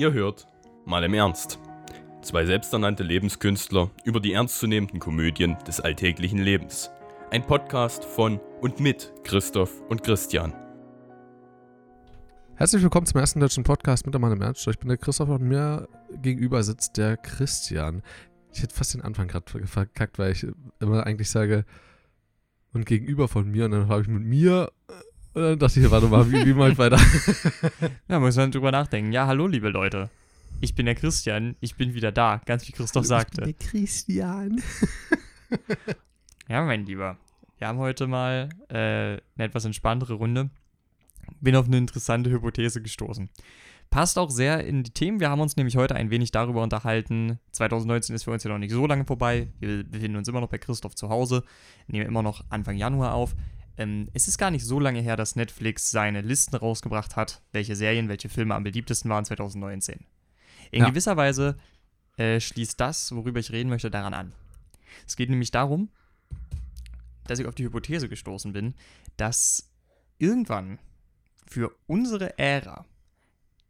Ihr hört mal im Ernst. Zwei selbsternannte Lebenskünstler über die ernstzunehmenden Komödien des alltäglichen Lebens. Ein Podcast von und mit Christoph und Christian. Herzlich willkommen zum ersten deutschen Podcast mit der Mann im Ernst. Ich bin der Christoph und mir gegenüber sitzt der Christian. Ich hätte fast den Anfang gerade verkackt, weil ich immer eigentlich sage, und gegenüber von mir und dann habe ich mit mir und dann dachte ich, warte mal, wie, wie mache ich weiter? ja, muss man drüber nachdenken. Ja, hallo, liebe Leute. Ich bin der Christian, ich bin wieder da, ganz wie Christoph sagte. Ich bin der Christian. ja, mein Lieber. Wir haben heute mal äh, eine etwas entspanntere Runde. Bin auf eine interessante Hypothese gestoßen. Passt auch sehr in die Themen. Wir haben uns nämlich heute ein wenig darüber unterhalten. 2019 ist für uns ja noch nicht so lange vorbei. Wir befinden uns immer noch bei Christoph zu Hause, nehmen immer noch Anfang Januar auf. Ähm, es ist gar nicht so lange her, dass Netflix seine Listen rausgebracht hat, welche Serien, welche Filme am beliebtesten waren 2019. In ja. gewisser Weise äh, schließt das, worüber ich reden möchte, daran an. Es geht nämlich darum, dass ich auf die Hypothese gestoßen bin, dass irgendwann für unsere Ära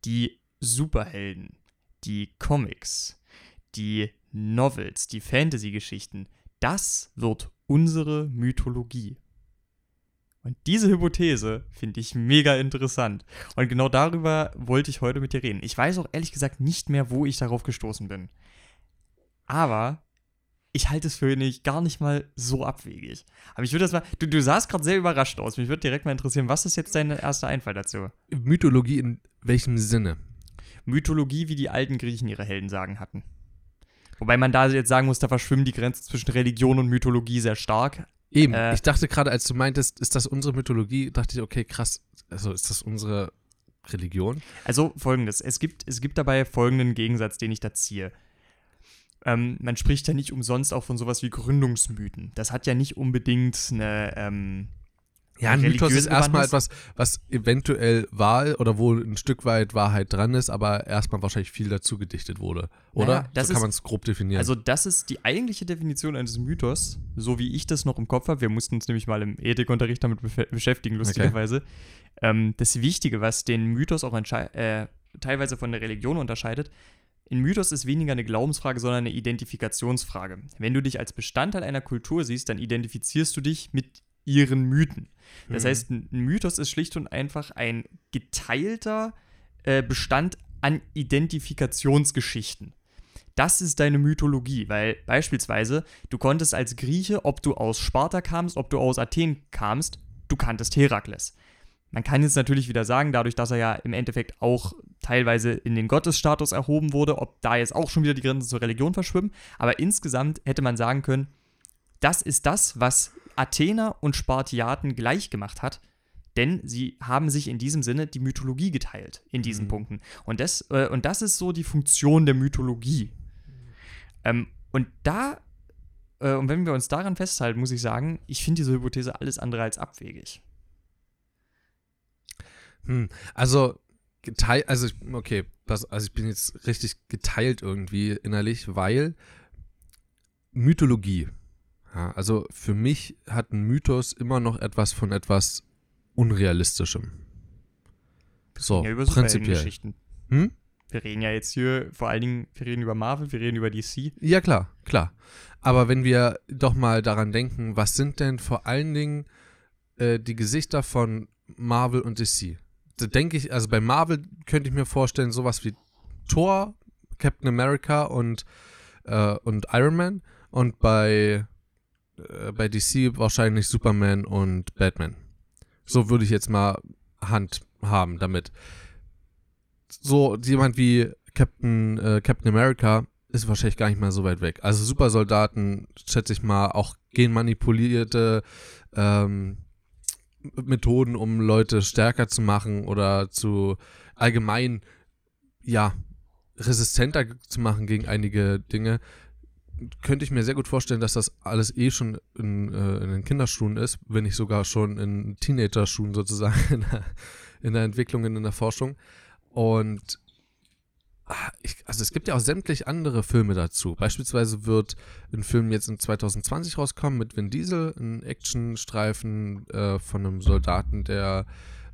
die Superhelden, die Comics, die Novels, die Fantasy-Geschichten, das wird unsere Mythologie. Und diese Hypothese finde ich mega interessant. Und genau darüber wollte ich heute mit dir reden. Ich weiß auch ehrlich gesagt nicht mehr, wo ich darauf gestoßen bin. Aber ich halte es für nicht, gar nicht mal so abwegig. Aber ich würde das mal. Du, du sahst gerade sehr überrascht aus. Mich würde direkt mal interessieren, was ist jetzt dein erster Einfall dazu? Mythologie in welchem Sinne? Mythologie, wie die alten Griechen ihre Helden sagen hatten. Wobei man da jetzt sagen muss, da verschwimmen die Grenzen zwischen Religion und Mythologie sehr stark. Eben, äh, ich dachte gerade, als du meintest, ist das unsere Mythologie, dachte ich, okay, krass, also ist das unsere Religion? Also folgendes, es gibt, es gibt dabei folgenden Gegensatz, den ich da ziehe. Ähm, man spricht ja nicht umsonst auch von sowas wie Gründungsmythen. Das hat ja nicht unbedingt eine, ähm, ja, ein Mythos ist erstmal etwas, was eventuell war oder wo ein Stück weit Wahrheit dran ist, aber erstmal wahrscheinlich viel dazu gedichtet wurde. Oder? Naja, so kann man es grob definieren. Also, das ist die eigentliche Definition eines Mythos, so wie ich das noch im Kopf habe. Wir mussten uns nämlich mal im Ethikunterricht damit beschäftigen, lustigerweise. Okay. Ähm, das Wichtige, was den Mythos auch äh, teilweise von der Religion unterscheidet, ein Mythos ist weniger eine Glaubensfrage, sondern eine Identifikationsfrage. Wenn du dich als Bestandteil einer Kultur siehst, dann identifizierst du dich mit ihren Mythen. Das mhm. heißt, ein Mythos ist schlicht und einfach ein geteilter äh, Bestand an Identifikationsgeschichten. Das ist deine Mythologie, weil beispielsweise du konntest als Grieche, ob du aus Sparta kamst, ob du aus Athen kamst, du kanntest Herakles. Man kann jetzt natürlich wieder sagen, dadurch, dass er ja im Endeffekt auch teilweise in den Gottesstatus erhoben wurde, ob da jetzt auch schon wieder die Grenzen zur Religion verschwimmen. Aber insgesamt hätte man sagen können, das ist das, was Athener und Spartiaten gleich gemacht hat, denn sie haben sich in diesem Sinne die Mythologie geteilt in diesen mhm. Punkten. Und das, äh, und das ist so die Funktion der Mythologie. Ähm, und da, äh, und wenn wir uns daran festhalten, muss ich sagen, ich finde diese Hypothese alles andere als abwegig. Hm, also, geteilt, also, okay, das, also ich bin jetzt richtig geteilt irgendwie innerlich, weil Mythologie ja, also für mich hat ein Mythos immer noch etwas von etwas Unrealistischem. So, ja, über prinzipiell. Hm? Wir reden ja jetzt hier vor allen Dingen, wir reden über Marvel, wir reden über DC. Ja, klar, klar. Aber wenn wir doch mal daran denken, was sind denn vor allen Dingen äh, die Gesichter von Marvel und DC? Da denke ich, also bei Marvel könnte ich mir vorstellen, sowas wie Thor, Captain America und, äh, und Iron Man. Und bei äh, bei DC wahrscheinlich Superman und Batman. So würde ich jetzt mal Hand haben damit. So jemand wie Captain, äh, Captain America ist wahrscheinlich gar nicht mal so weit weg. Also Supersoldaten, schätze ich mal, auch genmanipulierte ähm, Methoden, um Leute stärker zu machen oder zu allgemein, ja, resistenter zu machen gegen einige Dinge könnte ich mir sehr gut vorstellen, dass das alles eh schon in, äh, in den Kinderschuhen ist, wenn nicht sogar schon in Teenager-Schuhen sozusagen in der, in der Entwicklung, in der Forschung. Und ah, ich, also es gibt ja auch sämtlich andere Filme dazu. Beispielsweise wird ein Film jetzt in 2020 rauskommen mit Vin Diesel, ein Actionstreifen äh, von einem Soldaten, der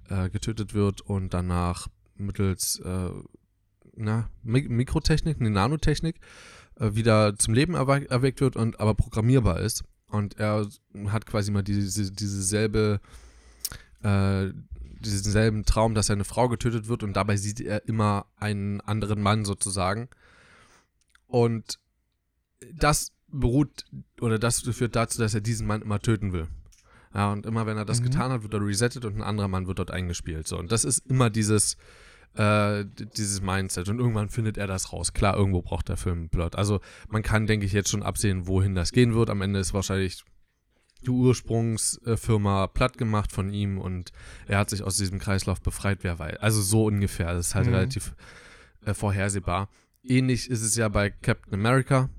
äh, getötet wird und danach mittels äh, na, Mikrotechnik, eine Nanotechnik, wieder zum Leben erwe erweckt wird und aber programmierbar ist. Und er hat quasi mal diese, diese selbe, äh, diesen selben Traum, dass seine Frau getötet wird und dabei sieht er immer einen anderen Mann sozusagen. Und das beruht oder das führt dazu, dass er diesen Mann immer töten will. Ja, und immer wenn er das mhm. getan hat, wird er resettet und ein anderer Mann wird dort eingespielt. So, und das ist immer dieses, äh, dieses Mindset. Und irgendwann findet er das raus. Klar, irgendwo braucht der Film einen Plot. Also man kann, denke ich, jetzt schon absehen, wohin das gehen wird. Am Ende ist wahrscheinlich die Ursprungsfirma platt gemacht von ihm und er hat sich aus diesem Kreislauf befreit, wer weiß. Also so ungefähr. Das ist halt mhm. relativ äh, vorhersehbar. Ähnlich ist es ja bei Captain America.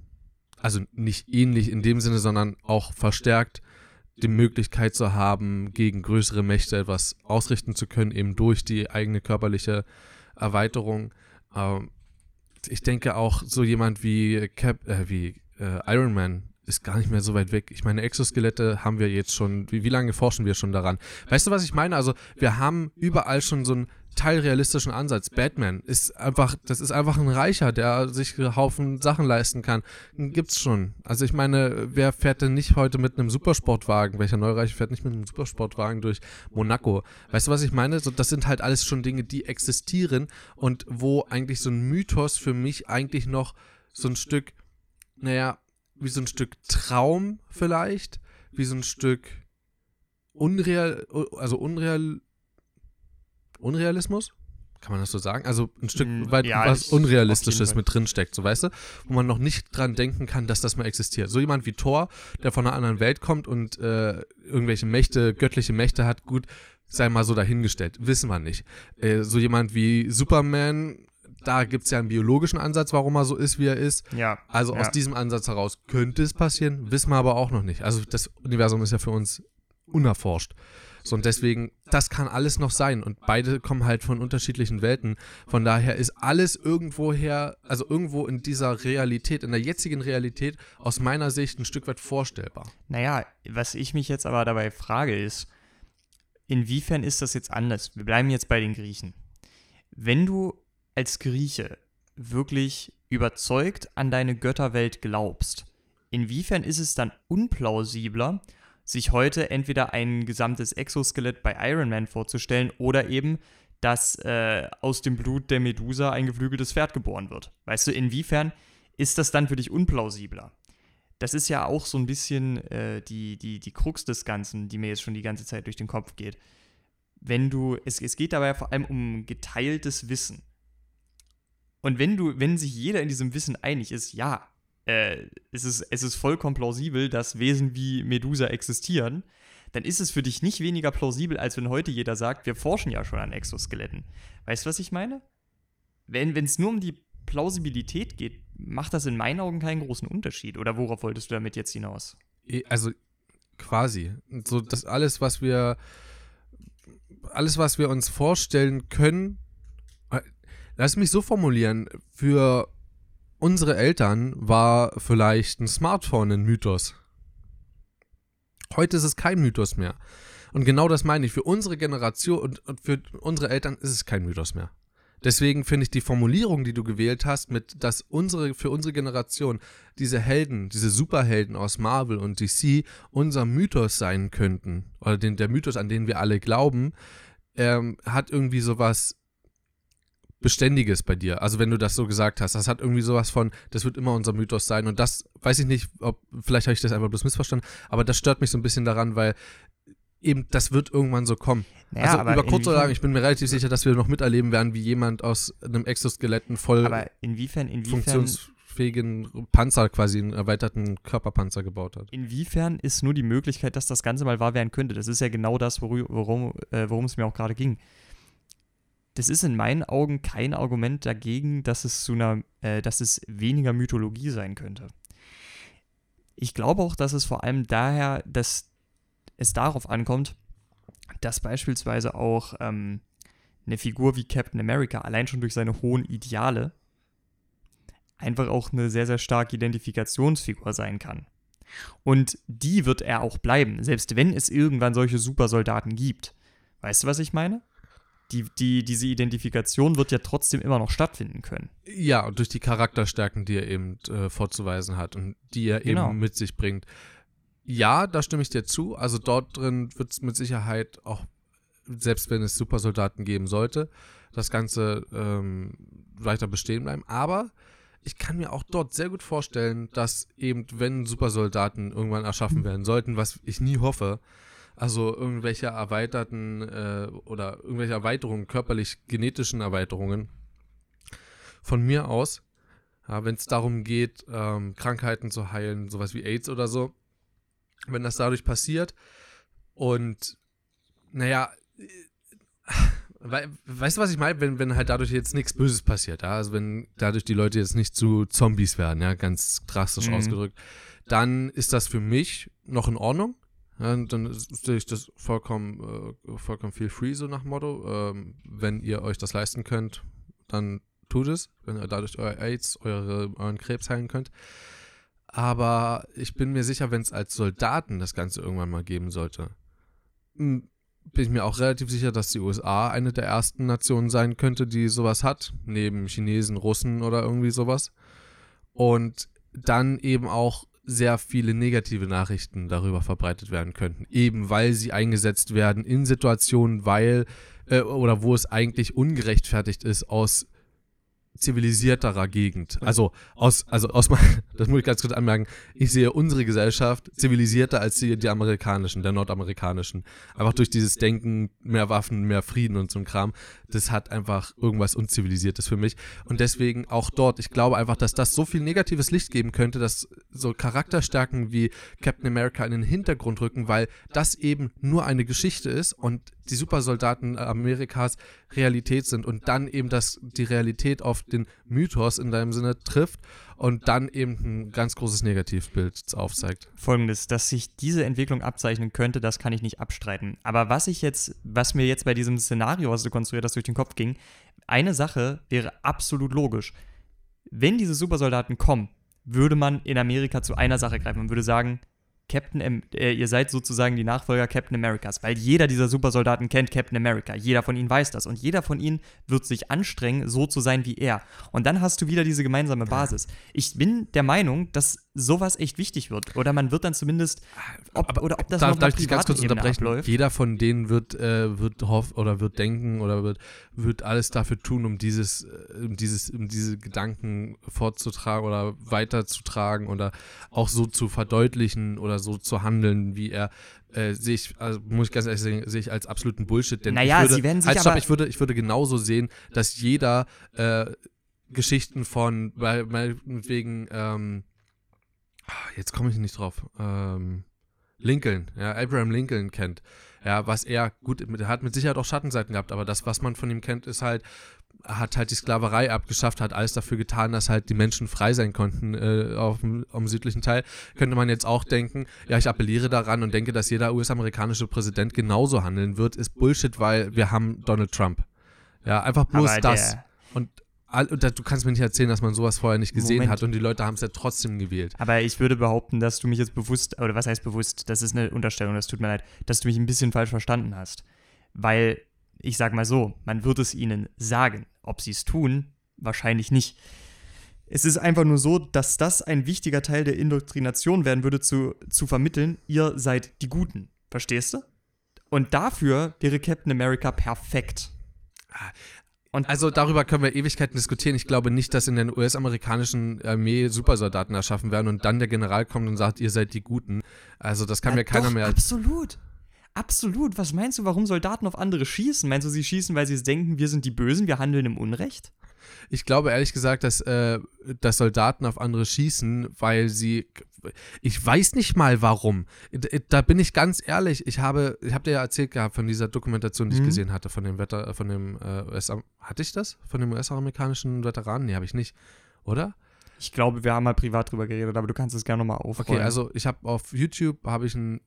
Also nicht ähnlich in dem Sinne, sondern auch verstärkt die Möglichkeit zu haben, gegen größere Mächte etwas ausrichten zu können, eben durch die eigene körperliche Erweiterung. Ähm, ich denke auch so jemand wie Cap, äh, wie äh, Iron Man ist gar nicht mehr so weit weg. Ich meine, Exoskelette haben wir jetzt schon, wie, wie lange forschen wir schon daran? Weißt du, was ich meine? Also, wir haben überall schon so ein teilrealistischen Ansatz. Batman ist einfach, das ist einfach ein Reicher, der sich einen Haufen Sachen leisten kann. Gibt's schon. Also ich meine, wer fährt denn nicht heute mit einem Supersportwagen? Welcher Neureiche fährt nicht mit einem Supersportwagen durch Monaco? Weißt du, was ich meine? So, das sind halt alles schon Dinge, die existieren und wo eigentlich so ein Mythos für mich eigentlich noch so ein Stück, naja, wie so ein Stück Traum vielleicht, wie so ein Stück unreal, also unreal, Unrealismus? Kann man das so sagen? Also ein Stück mm, weit ja, was Unrealistisches mit drin steckt, so weißt du? Wo man noch nicht dran denken kann, dass das mal existiert. So jemand wie Thor, der von einer anderen Welt kommt und äh, irgendwelche Mächte, göttliche Mächte hat, gut, sei mal so dahingestellt. Wissen wir nicht. Äh, so jemand wie Superman, da gibt es ja einen biologischen Ansatz, warum er so ist, wie er ist. Ja. Also ja. aus diesem Ansatz heraus könnte es passieren, wissen wir aber auch noch nicht. Also das Universum ist ja für uns unerforscht. So, und deswegen, das kann alles noch sein. Und beide kommen halt von unterschiedlichen Welten. Von daher ist alles irgendwoher, also irgendwo in dieser Realität, in der jetzigen Realität, aus meiner Sicht ein Stück weit vorstellbar. Naja, was ich mich jetzt aber dabei frage, ist, inwiefern ist das jetzt anders? Wir bleiben jetzt bei den Griechen. Wenn du als Grieche wirklich überzeugt an deine Götterwelt glaubst, inwiefern ist es dann unplausibler, sich heute entweder ein gesamtes Exoskelett bei Iron Man vorzustellen oder eben, dass äh, aus dem Blut der Medusa ein geflügeltes Pferd geboren wird. Weißt du, inwiefern ist das dann für dich unplausibler? Das ist ja auch so ein bisschen äh, die, die, die Krux des Ganzen, die mir jetzt schon die ganze Zeit durch den Kopf geht. Wenn du, es, es geht dabei vor allem um geteiltes Wissen. Und wenn du, wenn sich jeder in diesem Wissen einig ist, ja, äh, es, ist, es ist vollkommen plausibel, dass Wesen wie Medusa existieren, dann ist es für dich nicht weniger plausibel, als wenn heute jeder sagt, wir forschen ja schon an Exoskeletten. Weißt du, was ich meine? Wenn es nur um die Plausibilität geht, macht das in meinen Augen keinen großen Unterschied. Oder worauf wolltest du damit jetzt hinaus? Also quasi. So, das alles, was wir, alles, was wir uns vorstellen können, äh, lass mich so formulieren, für unsere Eltern war vielleicht ein Smartphone ein Mythos. Heute ist es kein Mythos mehr. Und genau das meine ich. Für unsere Generation und, für unsere Eltern ist es kein Mythos mehr. Deswegen finde ich die Formulierung, die du gewählt hast, mit dass unsere, für unsere Generation diese Helden, diese Superhelden aus Marvel und DC unser Mythos sein könnten, oder den, der Mythos, an den wir alle glauben, ähm, hat irgendwie sowas Beständiges bei dir. Also wenn du das so gesagt hast, das hat irgendwie sowas von, das wird immer unser Mythos sein. Und das weiß ich nicht, ob, vielleicht habe ich das einfach bloß missverstanden, aber das stört mich so ein bisschen daran, weil eben das wird irgendwann so kommen. Naja, also über kurz oder lang, ich bin mir relativ sicher, dass wir noch miterleben werden, wie jemand aus einem Exoskeletten voll aber inwiefern, inwiefern, funktionsfähigen Panzer, quasi einen erweiterten Körperpanzer gebaut hat. Inwiefern ist nur die Möglichkeit, dass das Ganze mal wahr werden könnte? Das ist ja genau das, worum, äh, worum es mir auch gerade ging das ist in meinen Augen kein Argument dagegen, dass es zu einer, äh, dass es weniger Mythologie sein könnte. Ich glaube auch, dass es vor allem daher, dass es darauf ankommt, dass beispielsweise auch ähm, eine Figur wie Captain America allein schon durch seine hohen Ideale einfach auch eine sehr, sehr starke Identifikationsfigur sein kann. Und die wird er auch bleiben, selbst wenn es irgendwann solche Supersoldaten gibt. Weißt du, was ich meine? Die, die, diese Identifikation wird ja trotzdem immer noch stattfinden können. Ja, und durch die Charakterstärken, die er eben äh, vorzuweisen hat und die er Genau. eben mit sich bringt. Ja, da stimme ich dir zu. Also dort drin wird es mit Sicherheit auch, selbst wenn es Supersoldaten geben sollte, das Ganze ähm, weiter bestehen bleiben. Aber ich kann mir auch dort sehr gut vorstellen, dass eben, wenn Supersoldaten irgendwann erschaffen werden sollten, was ich nie hoffe, also irgendwelche erweiterten äh, oder irgendwelche Erweiterungen, körperlich genetischen Erweiterungen, von mir aus, ja, wenn es darum geht, ähm, Krankheiten zu heilen, sowas wie AIDS oder so, wenn das dadurch passiert und naja, äh, wei- weißt du, was ich meine? Wenn, wenn halt dadurch jetzt nichts Böses passiert, ja? also wenn dadurch die Leute jetzt nicht zu Zombies werden, ja, ganz drastisch Mhm. ausgedrückt, dann ist das für mich noch in Ordnung. Und dann sehe ich das vollkommen, äh, vollkommen feel free, so nach Motto. Ähm, wenn ihr euch das leisten könnt, dann tut es, wenn ihr dadurch euer AIDS, eure, euren Krebs heilen könnt. Aber ich bin mir sicher, wenn es als Soldaten das Ganze irgendwann mal geben sollte, bin ich mir auch relativ sicher, dass die USA eine der ersten Nationen sein könnte, die sowas hat, neben Chinesen, Russen oder irgendwie sowas. Und dann eben auch sehr viele negative Nachrichten darüber verbreitet werden könnten, eben weil sie eingesetzt werden in Situationen, weil äh, oder wo es eigentlich ungerechtfertigt ist aus zivilisierterer Gegend. Also aus, also aus, das muss ich ganz kurz anmerken, ich sehe unsere Gesellschaft zivilisierter als die, die amerikanischen, der nordamerikanischen. Einfach durch dieses Denken, mehr Waffen, mehr Frieden und so ein Kram. Das hat einfach irgendwas Unzivilisiertes für mich. Und deswegen auch dort, ich glaube einfach, dass das so viel negatives Licht geben könnte, dass so Charakterstärken wie Captain America in den Hintergrund rücken, weil das eben nur eine Geschichte ist und die Supersoldaten Amerikas Realität sind und dann eben das, die Realität auf den Mythos in deinem Sinne trifft und dann eben ein ganz großes Negativbild aufzeigt. Folgendes, dass sich diese Entwicklung abzeichnen könnte, das kann ich nicht abstreiten. Aber was ich jetzt, was mir jetzt bei diesem Szenario, was du konstruiert hast, durch den Kopf ging, eine Sache wäre absolut logisch. Wenn diese Supersoldaten kommen, würde man in Amerika zu einer Sache greifen. Man würde sagen, Captain, Am äh, ihr seid sozusagen die Nachfolger Captain Americas, weil jeder dieser Supersoldaten kennt Captain America. Jeder von ihnen weiß das und jeder von ihnen wird sich anstrengen, so zu sein wie er. Und dann hast du wieder diese gemeinsame Basis. Ich bin der Meinung, dass sowas echt wichtig wird. Oder man wird dann zumindest, ob, oder ob das darf, noch darf ich dich ganz kurz unterbrechen? abläuft. Jeder von denen wird, äh, wird hoff oder wird denken oder wird, wird alles dafür tun, um dieses, äh, um dieses, um diese Gedanken fortzutragen oder weiterzutragen oder auch so zu verdeutlichen oder so zu handeln, wie er äh, sehe ich, also muss ich ganz ehrlich sagen, sehe ich als absoluten Bullshit. Denn Naja, ich würde, sie werden sich halt, stopp, ich würde, ich würde genauso sehen, dass jeder äh, Geschichten von, weil, meinetwegen, ähm, ah, jetzt komme ich nicht drauf, ähm, Lincoln, ja, Abraham Lincoln kennt. Ja, was er, gut, er hat mit Sicherheit auch Schattenseiten gehabt, aber das, was man von ihm kennt, ist halt, hat halt die Sklaverei abgeschafft, hat alles dafür getan, dass halt die Menschen frei sein konnten äh, auf dem, dem südlichen Teil. Könnte man jetzt auch denken, ja, ich appelliere daran und denke, dass jeder US-amerikanische Präsident genauso handeln wird, ist Bullshit, weil wir haben Donald Trump. Ja, einfach bloß Aber das. Und du kannst mir nicht erzählen, dass man sowas vorher nicht gesehen Moment. hat und die Leute haben es ja trotzdem gewählt. Aber ich würde behaupten, dass du mich jetzt bewusst, oder was heißt bewusst, das ist eine Unterstellung, das tut mir leid, dass du mich ein bisschen falsch verstanden hast. Weil, ich sag mal so, man wird es ihnen sagen. Ob sie es tun, wahrscheinlich nicht. Es ist einfach nur so, dass das ein wichtiger Teil der Indoktrination werden würde, zu, zu vermitteln, ihr seid die Guten. Verstehst du? Und dafür wäre Captain America perfekt. Und Also darüber können wir Ewigkeiten diskutieren. Ich glaube nicht, dass in der US-amerikanischen Armee Supersoldaten erschaffen werden und dann der General kommt und sagt, ihr seid die Guten. Also das kann Ja, mir keiner doch, mehr. Absolut. Absolut. Was meinst du, warum Soldaten auf andere schießen? Meinst du, sie schießen, weil sie es denken, wir sind die Bösen, wir handeln im Unrecht? Ich glaube ehrlich gesagt, dass, äh, dass Soldaten auf andere schießen, weil sie. Ich weiß nicht mal warum. D- Da bin ich ganz ehrlich. Ich habe, ich habe dir ja erzählt gehabt von dieser Dokumentation, die ich Mhm. gesehen hatte, von dem Wetter, von dem äh, US. Hatte ich das? Von dem US-amerikanischen Veteranen? Nee, habe ich nicht. Oder? Ich glaube, wir haben mal privat drüber geredet, aber du kannst es gerne nochmal aufrollen. Okay, also ich habe auf YouTube habe ich einen,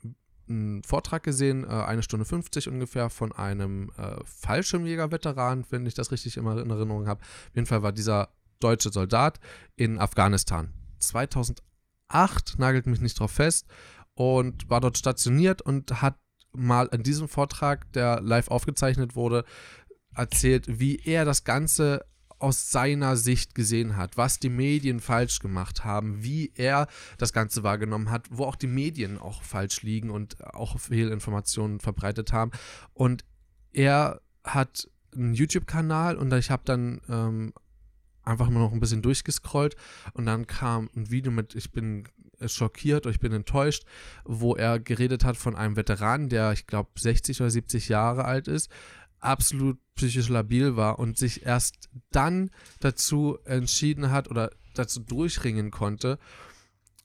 einen Vortrag gesehen, äh, eine Stunde 50 ungefähr, von einem äh, Fallschirmjäger-Veteran, wenn ich das richtig immer in Erinnerung habe. Auf jeden Fall war dieser deutsche Soldat in Afghanistan. 2008, nagelt mich nicht drauf fest, und war dort stationiert und hat mal an diesem Vortrag, der live aufgezeichnet wurde, erzählt, wie er das Ganze aus seiner Sicht gesehen hat, was die Medien falsch gemacht haben, wie er das Ganze wahrgenommen hat, wo auch die Medien auch falsch liegen und auch Fehlinformationen verbreitet haben. Und er hat einen YouTube-Kanal und ich habe dann ähm, einfach mal noch ein bisschen durchgescrollt und dann kam ein Video mit, ich bin schockiert oder ich bin enttäuscht, wo er geredet hat von einem Veteran, der ich glaube 60 oder 70 Jahre alt ist, absolut psychisch labil war und sich erst dann dazu entschieden hat oder dazu durchringen konnte,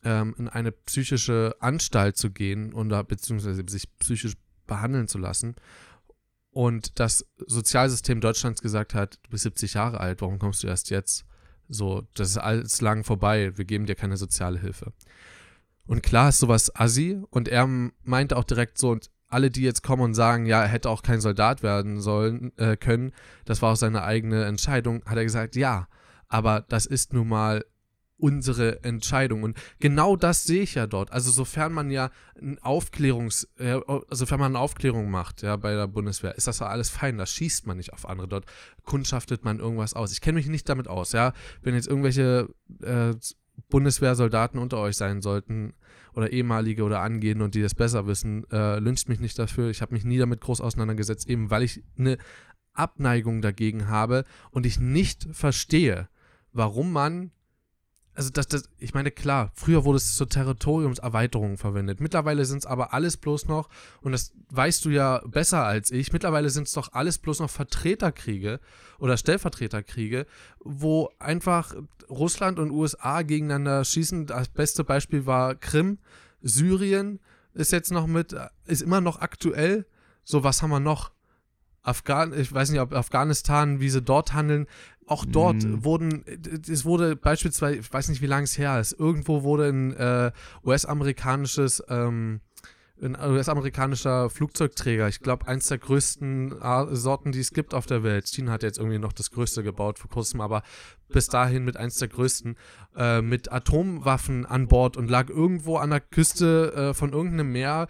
ähm, in eine psychische Anstalt zu gehen oder beziehungsweise sich psychisch behandeln zu lassen. Und das Sozialsystem Deutschlands gesagt hat, du bist 70 Jahre alt, warum kommst du erst jetzt? So, das ist alles lang vorbei, wir geben dir keine soziale Hilfe. Und klar ist sowas assi und er meinte auch direkt so, und alle, die jetzt kommen und sagen, ja, er hätte auch kein Soldat werden sollen, äh, können, das war auch seine eigene Entscheidung, hat er gesagt, ja, aber das ist nun mal unsere Entscheidung. Und genau das sehe ich ja dort. Also sofern man ja Aufklärungs, äh, sofern man eine Aufklärung macht, ja, bei der Bundeswehr, ist das ja alles fein. Da schießt man nicht auf andere. Dort kundschaftet man irgendwas aus. Ich kenne mich nicht damit aus, ja. Wenn jetzt irgendwelche äh, Bundeswehrsoldaten unter euch sein sollten oder ehemalige oder angehende und die das besser wissen, äh, lyncht mich nicht dafür. Ich habe mich nie damit groß auseinandergesetzt, eben weil ich eine Abneigung dagegen habe und ich nicht verstehe, warum man also das, das, ich meine, klar, früher wurde es zur Territoriumserweiterung verwendet. Mittlerweile sind es aber alles bloß noch, und das weißt du ja besser als ich, mittlerweile sind es doch alles bloß noch Vertreterkriege oder Stellvertreterkriege, wo einfach Russland und USA gegeneinander schießen. Das beste Beispiel war Krim, Syrien ist jetzt noch mit, ist immer noch aktuell. So, was haben wir noch? Afghan, ich weiß nicht, ob Afghanistan, wie sie dort handeln, auch dort mm. wurden, es wurde beispielsweise, ich weiß nicht, wie lange es her ist, irgendwo wurde ein äh, US-amerikanisches, ähm, ein US-amerikanischer Flugzeugträger, ich glaube, eins der größten Sorten, die es gibt auf der Welt. China hat jetzt irgendwie noch das größte gebaut vor kurzem, aber bis dahin mit eins der größten, äh, mit Atomwaffen an Bord und lag irgendwo an der Küste äh, von irgendeinem Meer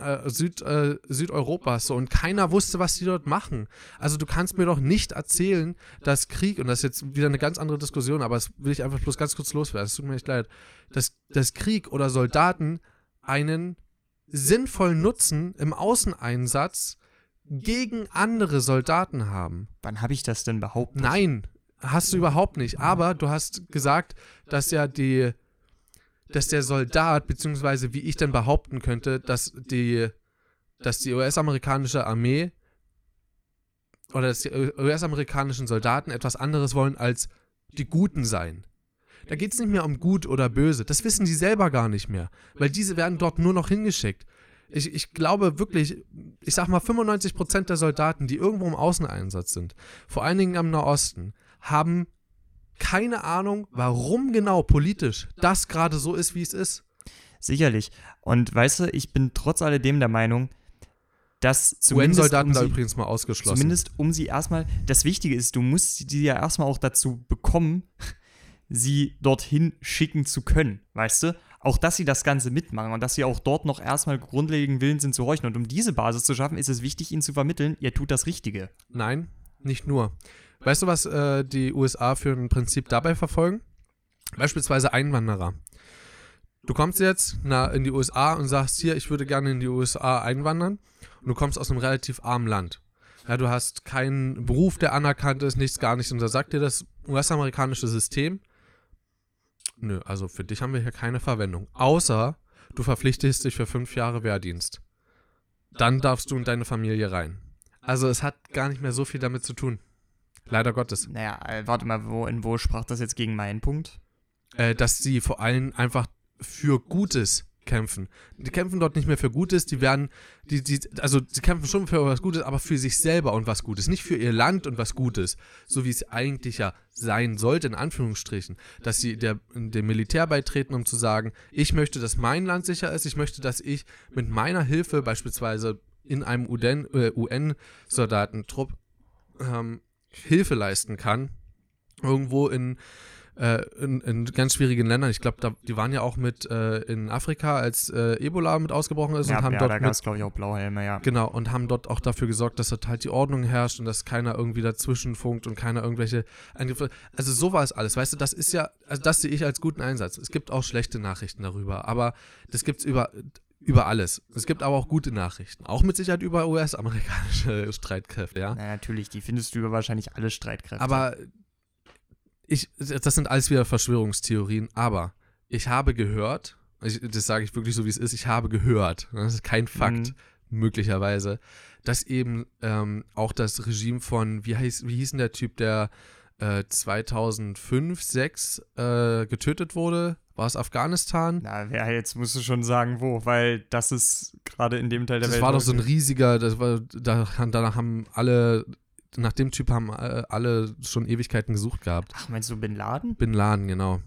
äh, Süd, äh, Südeuropas so und keiner wusste, was die dort machen. Also du kannst mir doch nicht erzählen, dass Krieg, und das ist jetzt wieder eine ganz andere Diskussion, aber das will ich einfach bloß ganz kurz loswerden, es tut mir echt leid, dass, dass Krieg oder Soldaten einen sinnvollen Nutzen im Außeneinsatz gegen andere Soldaten haben. Wann habe ich das denn behauptet? Nein, hast du überhaupt nicht. Aber du hast gesagt, dass ja die dass der Soldat, beziehungsweise wie ich dann behaupten könnte, dass die, dass die US-amerikanische Armee oder dass die US-amerikanischen Soldaten etwas anderes wollen als die Guten sein. Da geht es nicht mehr um gut oder böse. Das wissen die selber gar nicht mehr, weil diese werden dort nur noch hingeschickt. Ich, ich glaube wirklich, ich sag mal, 95% der Soldaten, die irgendwo im Außeneinsatz sind, vor allen Dingen am Nahosten, haben keine Ahnung, warum genau politisch das gerade so ist, wie es ist. Sicherlich. Und weißt du, ich bin trotz alledem der Meinung, dass zumindest. UN-Soldaten um da übrigens mal ausgeschlossen. Zumindest um sie erstmal. Das Wichtige ist, du musst die ja erstmal auch dazu bekommen, sie dorthin schicken zu können, weißt du? Auch, dass sie das Ganze mitmachen und dass sie auch dort noch erstmal grundlegend Willen sind zu horchen. Und um diese Basis zu schaffen, ist es wichtig, ihnen zu vermitteln, ihr tut das Richtige. Nein, nicht nur. Weißt du, was äh, die USA für ein Prinzip dabei verfolgen? Beispielsweise Einwanderer. Du kommst jetzt na, in die USA und sagst hier, ich würde gerne in die USA einwandern und du kommst aus einem relativ armen Land. Ja, du hast keinen Beruf, der anerkannt ist, nichts, gar nichts. Und da sagt dir das US-amerikanische System, nö, also für dich haben wir hier keine Verwendung. Außer du verpflichtest dich für fünf Jahre Wehrdienst. Dann darfst du in deine Familie rein. Also es hat gar nicht mehr so viel damit zu tun. Leider Gottes. Naja, äh, warte mal, wo, in wo sprach das jetzt gegen meinen Punkt? Äh, dass sie vor allem einfach für Gutes kämpfen. Die kämpfen dort nicht mehr für Gutes, die werden, die, die, also sie kämpfen schon für was Gutes, aber für sich selber und was Gutes, nicht für ihr Land und was Gutes, so wie es eigentlich ja sein sollte, in Anführungsstrichen, dass sie der, dem Militär beitreten, um zu sagen, ich möchte, dass mein Land sicher ist, ich möchte, dass ich mit meiner Hilfe beispielsweise in einem UN-Soldatentrupp äh, UN ähm, Hilfe leisten kann, irgendwo in äh, in, in, ganz schwierigen Ländern. Ich glaube, die waren ja auch mit äh, in Afrika, als äh, Ebola mit ausgebrochen ist ja, und haben ja, dort da gab es, glaube ich, auch Blauhelme, ja. Genau, und haben dort auch dafür gesorgt, dass dort halt die Ordnung herrscht und dass keiner irgendwie dazwischen funkt und keiner irgendwelche Eingriffe. Also so war es alles. Weißt du, das ist ja, also das sehe ich als guten Einsatz. Es gibt auch schlechte Nachrichten darüber, aber das gibt es über, über alles. Es gibt aber auch gute Nachrichten. Auch mit Sicherheit über US-amerikanische Streitkräfte, ja. Na, natürlich, die findest du über wahrscheinlich alle Streitkräfte. Aber ich, das sind alles wieder Verschwörungstheorien, aber ich habe gehört, ich, das sage ich wirklich so, wie es ist, ich habe gehört, das ist kein Fakt, Mhm. möglicherweise, dass eben ähm, auch das Regime von, wie, heißt, wie hieß denn der Typ, der äh, 2005, 2006 äh, getötet wurde? War es Afghanistan? Na, wer jetzt musst du schon sagen, wo, weil das ist gerade in dem Teil der Das Welt. war doch so ein riesiger, das war, da, danach haben alle, nach dem Typ haben äh, alle schon Ewigkeiten gesucht gehabt. Ach, meinst du Bin Laden? Bin Laden, genau.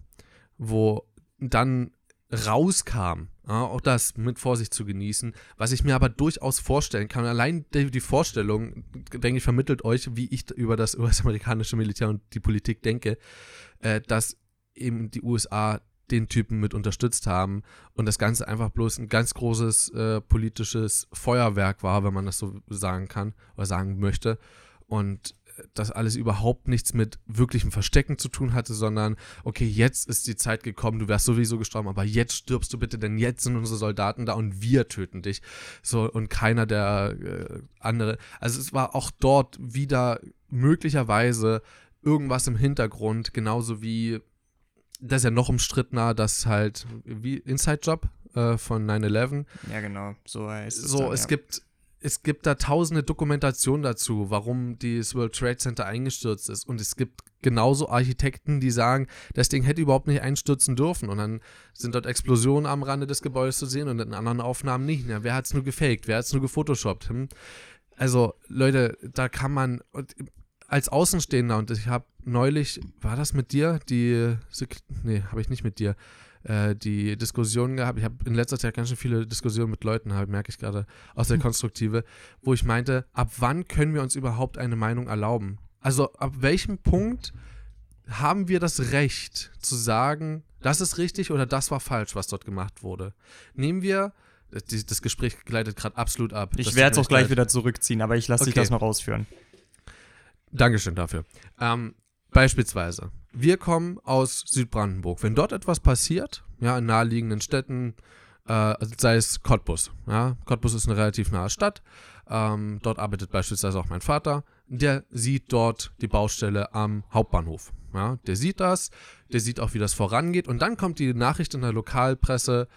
Wo dann rauskam, ja, auch das mit Vorsicht zu genießen, was ich mir aber durchaus vorstellen kann. Allein die, die Vorstellung, denke ich, vermittelt euch, wie ich über das US-amerikanische Militär und die Politik denke, äh, dass eben die USA den Typen mit unterstützt haben und das Ganze einfach bloß ein ganz großes äh, politisches Feuerwerk war, wenn man das so sagen kann oder sagen möchte. Und äh, das alles überhaupt nichts mit wirklichem Verstecken zu tun hatte, sondern, okay, jetzt ist die Zeit gekommen, du wärst sowieso gestorben, aber jetzt stirbst du bitte, denn jetzt sind unsere Soldaten da und wir töten dich. So, und keiner der äh, andere. Also es war auch dort wieder möglicherweise irgendwas im Hintergrund, genauso wie das ist ja noch umstrittener, dass halt, wie Inside Job äh, von 9-11, Ja, genau. So heißt es. so, dann, es ja. gibt es gibt da tausende Dokumentationen dazu, warum das World Trade Center eingestürzt ist. Und es gibt genauso Architekten, die sagen, das Ding hätte überhaupt nicht einstürzen dürfen. Und dann sind dort Explosionen am Rande des Gebäudes zu sehen und in anderen Aufnahmen nicht. Ja, wer hat es nur gefaked? Wer hat es nur gefotoshoppt? Hm? Also, Leute, da kann man als Außenstehender, und ich habe neulich, war das mit dir? Die, nee, habe ich nicht mit dir äh, die Diskussion gehabt. Ich habe in letzter Zeit ganz schön viele Diskussionen mit Leuten, halt, merke ich gerade, aus der Konstruktive, wo ich meinte, ab wann können wir uns überhaupt eine Meinung erlauben? Also ab welchem Punkt haben wir das Recht zu sagen, das ist richtig oder das war falsch, was dort gemacht wurde? Nehmen wir, das, Gespräch gleitet gerade absolut ab. Ich werde es auch gleich wieder zurückziehen, aber ich lasse dich Okay. das noch ausführen. Dankeschön dafür. Ähm, beispielsweise, wir kommen aus Südbrandenburg. Wenn dort etwas passiert, ja, in naheliegenden Städten, äh, sei es Cottbus, ja, Cottbus ist eine relativ nahe Stadt, ähm, dort arbeitet beispielsweise auch mein Vater, der sieht dort die Baustelle am Hauptbahnhof. Ja, der sieht das, der sieht auch, wie das vorangeht und dann kommt die Nachricht in der Lokalpresse,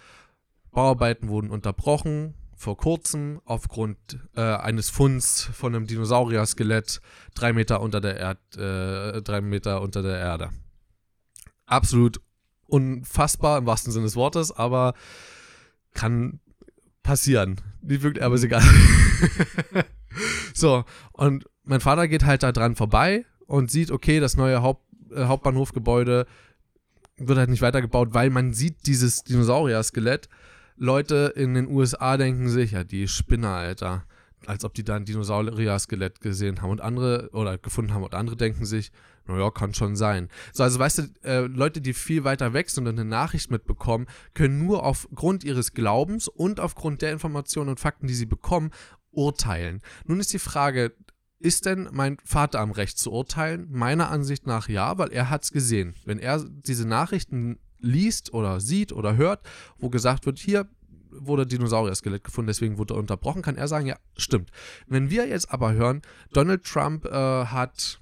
Bauarbeiten wurden unterbrochen, vor kurzem aufgrund äh, eines Funds von einem Dinosaurier-Skelett drei Meter unter der Erd, äh, drei Meter unter der Erde. Absolut unfassbar im wahrsten Sinne des Wortes, aber kann passieren. Nicht wirklich, aber ist egal. so, und mein Vater geht halt da dran vorbei und sieht, okay, das neue Haupt, äh, Hauptbahnhofgebäude wird halt nicht weitergebaut, weil man sieht dieses Dinosaurier-Skelett. Leute in den USA denken sich, ja, die Spinner, Alter. Als ob die da ein Dinosaurier-Skelett gesehen haben und andere, oder gefunden haben und andere denken sich, naja, kann schon sein. So, also weißt du, äh, Leute, die viel weiter weg sind und eine Nachricht mitbekommen, können nur aufgrund ihres Glaubens und aufgrund der Informationen und Fakten, die sie bekommen, urteilen. Nun ist die Frage, ist denn mein Vater am Recht zu urteilen? Meiner Ansicht nach ja, weil er hat es gesehen. Wenn er diese Nachrichten liest oder sieht oder hört, wo gesagt wird, hier wurde Dinosaurier-Skelett gefunden, deswegen wurde er unterbrochen, kann er sagen, ja, stimmt. Wenn wir jetzt aber hören, Donald Trump äh, hat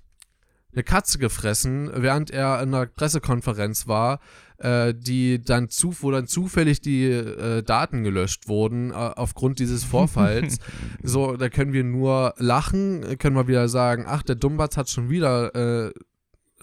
eine Katze gefressen, während er in einer Pressekonferenz war, äh, die dann zu, wo dann zufällig die äh, Daten gelöscht wurden äh, aufgrund dieses Vorfalls. so, da können wir nur lachen, können wir wieder sagen, ach, der Dummbatz hat schon wieder äh,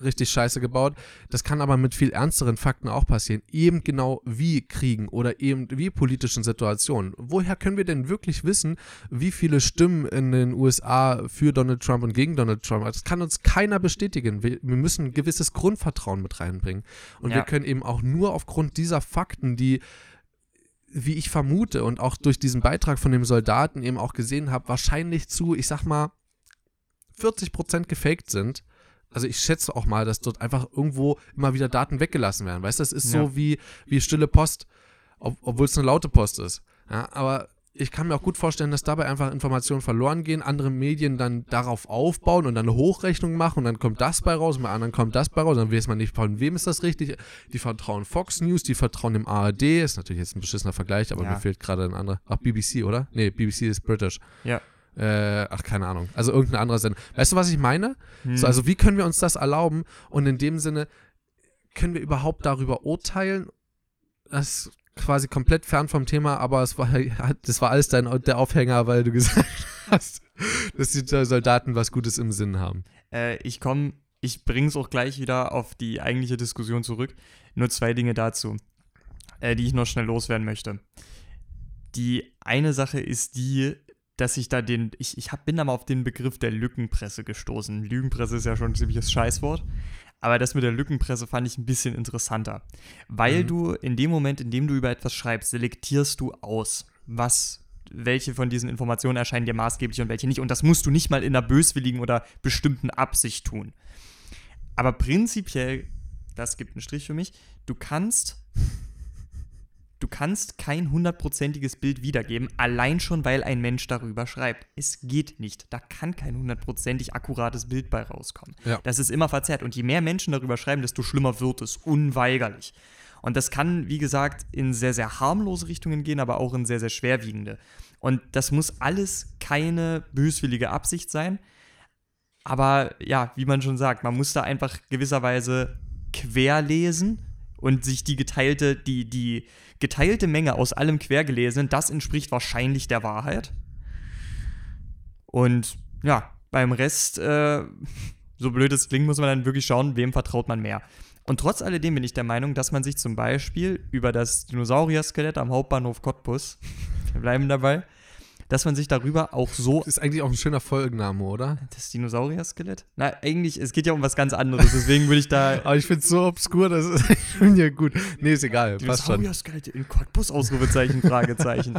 richtig scheiße gebaut. Das kann aber mit viel ernsteren Fakten auch passieren. Eben genau wie Kriegen oder eben wie politischen Situationen. Woher können wir denn wirklich wissen, wie viele Stimmen in den USA für Donald Trump und gegen Donald Trump? Das kann uns keiner bestätigen. Wir, wir müssen ein gewisses Grundvertrauen mit reinbringen. Und Ja. wir können eben auch nur aufgrund dieser Fakten, die wie ich vermute und auch durch diesen Beitrag von dem Soldaten eben auch gesehen habe, wahrscheinlich zu, ich sag mal, 40% gefaked sind, also ich schätze auch mal, dass dort einfach irgendwo immer wieder Daten weggelassen werden. Weißt du, das ist Ja. so wie, wie stille Post, ob, obwohl es eine laute Post ist. Ja, aber ich kann mir auch gut vorstellen, dass dabei einfach Informationen verloren gehen, andere Medien dann darauf aufbauen und dann eine Hochrechnung machen und dann kommt das bei raus, und bei anderen kommt das bei raus, dann weiß man nicht, von wem ist das richtig. Die vertrauen Fox News, die vertrauen dem ARD, ist natürlich jetzt ein beschissener Vergleich, aber Ja. mir fehlt gerade ein anderer. Ach, BBC, oder? Nee, BBC ist British. Ja. Äh, ach, keine Ahnung. Also irgendein anderer Sender. Weißt du, was ich meine? Hm. So, also wie können wir uns das erlauben? Und in dem Sinne, können wir überhaupt darüber urteilen? Das ist quasi komplett fern vom Thema, aber es war, das war alles dein, der Aufhänger, weil du gesagt hast, dass die Soldaten was Gutes im Sinn haben. Äh, ich komme, ich bringe es auch gleich wieder auf die eigentliche Diskussion zurück. Nur zwei Dinge dazu, äh, die ich noch schnell loswerden möchte. Die eine Sache ist die, dass ich da den, ich, ich hab, bin da mal auf den Begriff der Lückenpresse gestoßen. Lügenpresse ist ja schon ein ziemliches Scheißwort. Aber das mit der Lückenpresse fand ich ein bisschen interessanter. Weil Mhm. du in dem Moment, in dem du über etwas schreibst, selektierst du aus, was, welche von diesen Informationen erscheinen dir maßgeblich und welche nicht. Und das musst du nicht mal in einer böswilligen oder bestimmten Absicht tun. Aber prinzipiell, das gibt einen Strich für mich, du kannst du kannst kein hundertprozentiges Bild wiedergeben, allein schon, weil ein Mensch darüber schreibt. Es geht nicht. Da kann kein hundertprozentig akkurates Bild bei rauskommen. Ja. Das ist immer verzerrt. Und je mehr Menschen darüber schreiben, desto schlimmer wird es. Unweigerlich. Und das kann, wie gesagt, in sehr, sehr harmlose Richtungen gehen, aber auch in sehr, sehr schwerwiegende. Und das muss alles keine böswillige Absicht sein. Aber ja, wie man schon sagt, man muss da einfach gewisserweise querlesen und sich die geteilte, die, die geteilte Menge aus allem Quergelesenen, das entspricht wahrscheinlich der Wahrheit. Und ja, beim Rest, äh, so blöd es klingt, muss man dann wirklich schauen, wem vertraut man mehr. Und trotz alledem bin ich der Meinung, dass man sich zum Beispiel über das Dinosaurier-Skelett am Hauptbahnhof Cottbus, wir bleiben dabei, dass man sich darüber auch so Das ist eigentlich auch ein schöner Folgenname, oder? das Dinosaurier-Skelett? Na, eigentlich, es geht ja um was ganz anderes, deswegen würde ich da Aber ich finde es so obskur, das ist schon ja gut. Nee, ist egal. Dinosaurier-Skelette in Cottbus, Ausrufezeichen, Fragezeichen.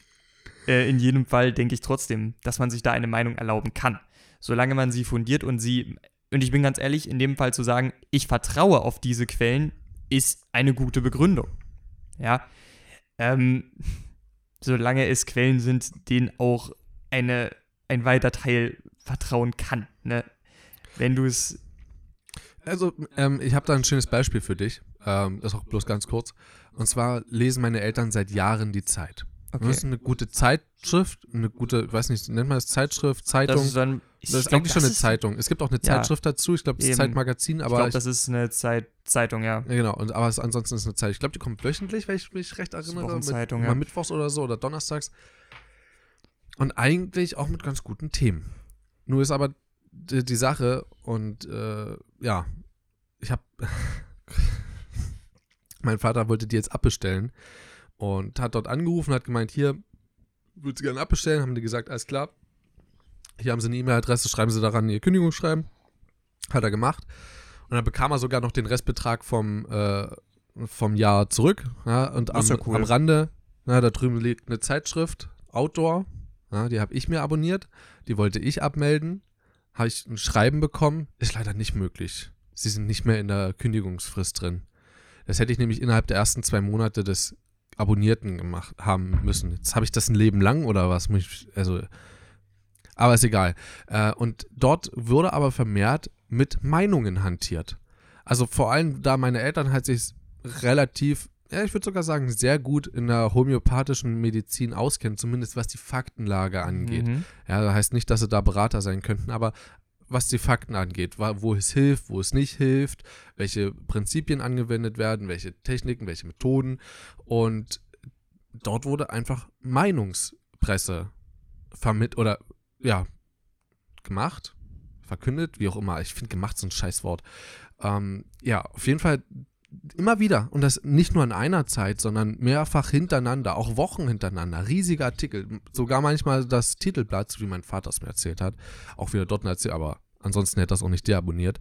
äh, in jedem Fall denke ich trotzdem, dass man sich da eine Meinung erlauben kann. Solange man sie fundiert und sie, und ich bin ganz ehrlich, in dem Fall zu sagen, ich vertraue auf diese Quellen, ist eine gute Begründung. Ja. Ähm, solange es Quellen sind, denen auch eine, ein weiter Teil vertrauen kann. Ne? Wenn du es. Also, ähm, ich habe da ein schönes Beispiel für dich. Ähm, das auch bloß ganz kurz. Und zwar lesen meine Eltern seit Jahren die Zeit. Das ist eine gute Zeitschrift, eine gute, ich weiß nicht, nennt man das Zeitschrift, Zeitung? Das ist, dann, Das ist eigentlich schon eine Zeitung. Es gibt auch eine Ja. Zeitschrift dazu, ich glaube, das ist. Zeitmagazin, Ich aber glaube, ich, das ist eine Zeit Zeitung, ja. ja, genau, und, aber es, ansonsten ist es eine Zeit. Ich glaube, die kommt wöchentlich, wenn ich mich recht erinnere. Mit, ja. Mal mittwochs oder so oder donnerstags. Und eigentlich auch mit ganz guten Themen. Nur ist aber die, die Sache und äh, ja, ich habe mein Vater wollte die jetzt abbestellen und hat dort angerufen, hat gemeint, hier, würde sie gerne abbestellen, haben die gesagt, alles klar. Hier haben sie eine E-Mail-Adresse, schreiben sie daran ihr Kündigungsschreiben. Hat er gemacht. Und dann bekam er sogar noch den Restbetrag vom, äh, vom Jahr zurück. Ja, und am, ja cool. am Rande, na, da drüben liegt eine Zeitschrift, Outdoor. Ja, die habe ich mir abonniert. Die wollte ich abmelden. Habe ich ein Schreiben bekommen. Ist leider nicht möglich. Sie sind nicht mehr in der Kündigungsfrist drin. Das hätte ich nämlich innerhalb der ersten zwei Monate des Abonnierten gemacht haben müssen. Jetzt habe ich das ein Leben lang oder was? Also, aber ist egal. Äh, und dort wurde aber vermehrt mit Meinungen hantiert. Also vor allem, da meine Eltern halt sich relativ, ja, ich würde sogar sagen, sehr gut in der homöopathischen Medizin auskennen, zumindest was die Faktenlage angeht. Mhm. Ja, das heißt nicht, dass sie da Berater sein könnten, aber was die Fakten angeht, wo es hilft, wo es nicht hilft, welche Prinzipien angewendet werden, welche Techniken, welche Methoden. Und dort wurde einfach Meinungspresse vermittelt oder ja, gemacht, verkündet, wie auch immer. Ich finde gemacht so ein Scheißwort. Ähm, ja, auf jeden Fall immer wieder und das nicht nur in einer Zeit, sondern mehrfach hintereinander, auch Wochen hintereinander, riesige Artikel, sogar manchmal das Titelblatt, wie mein Vater es mir erzählt hat, auch wieder dort erzählt, aber ansonsten hätte das auch nicht deabonniert.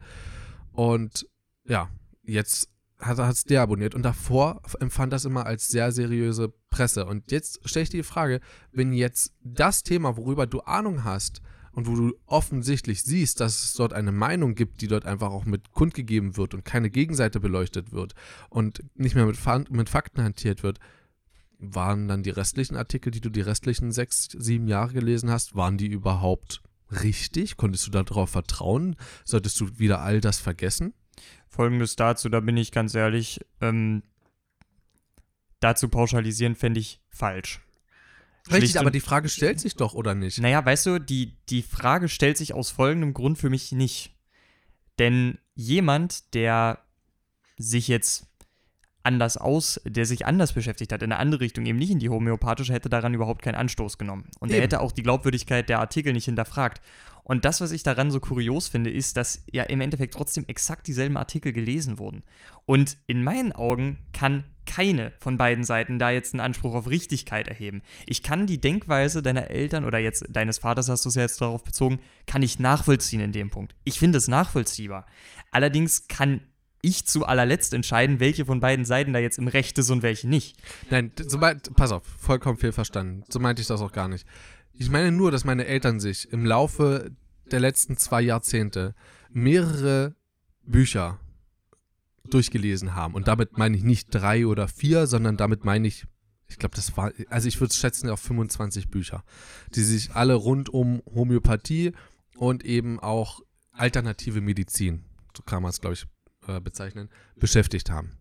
Und ja, jetzt hat es deabonniert und davor empfand das immer als sehr seriöse Presse. Und jetzt stelle ich dir die Frage, wenn jetzt das Thema, worüber du Ahnung hast, und wo du offensichtlich siehst, dass es dort eine Meinung gibt, die dort einfach auch mit kundgegeben wird und keine Gegenseite beleuchtet wird und nicht mehr mit, mit Fakten hantiert wird, waren dann die restlichen Artikel, die du die restlichen sechs, sieben Jahre gelesen hast, waren die überhaupt richtig? Konntest du darauf vertrauen? Solltest du wieder all das vergessen? Folgendes dazu, da bin ich ganz ehrlich, ähm, dazu pauschalisieren fände ich falsch. Richtig, aber die Frage stellt sich doch, oder nicht? Naja, weißt du, die, die Frage stellt sich aus folgendem Grund für mich nicht. Denn jemand, der sich jetzt anders aus, der sich anders beschäftigt hat, in eine andere Richtung, eben nicht in die homöopathische, hätte daran überhaupt keinen Anstoß genommen. Und eben. er hätte auch die Glaubwürdigkeit der Artikel nicht hinterfragt. Und das, was ich daran so kurios finde, ist, dass ja im Endeffekt trotzdem exakt dieselben Artikel gelesen wurden. Und in meinen Augen kann keine von beiden Seiten da jetzt einen Anspruch auf Richtigkeit erheben. Ich kann die Denkweise deiner Eltern oder jetzt deines Vaters, hast du es ja jetzt darauf bezogen, kann ich nachvollziehen in dem Punkt. Ich finde es nachvollziehbar. Allerdings kann ich zu allerletzt entscheiden, welche von beiden Seiten da jetzt im Recht ist und welche nicht. Nein, so pass auf, vollkommen viel verstanden. So meinte ich das auch gar nicht. Ich meine nur, dass meine Eltern sich im Laufe der letzten zwei Jahrzehnte mehrere Bücher durchgelesen haben. Und damit meine ich nicht drei oder vier, sondern damit meine ich, ich glaube, das war, also ich würde es schätzen auf 25 Bücher, die sich alle rund um Homöopathie und eben auch alternative Medizin, so kann man es, glaube ich, äh, bezeichnen, beschäftigt haben.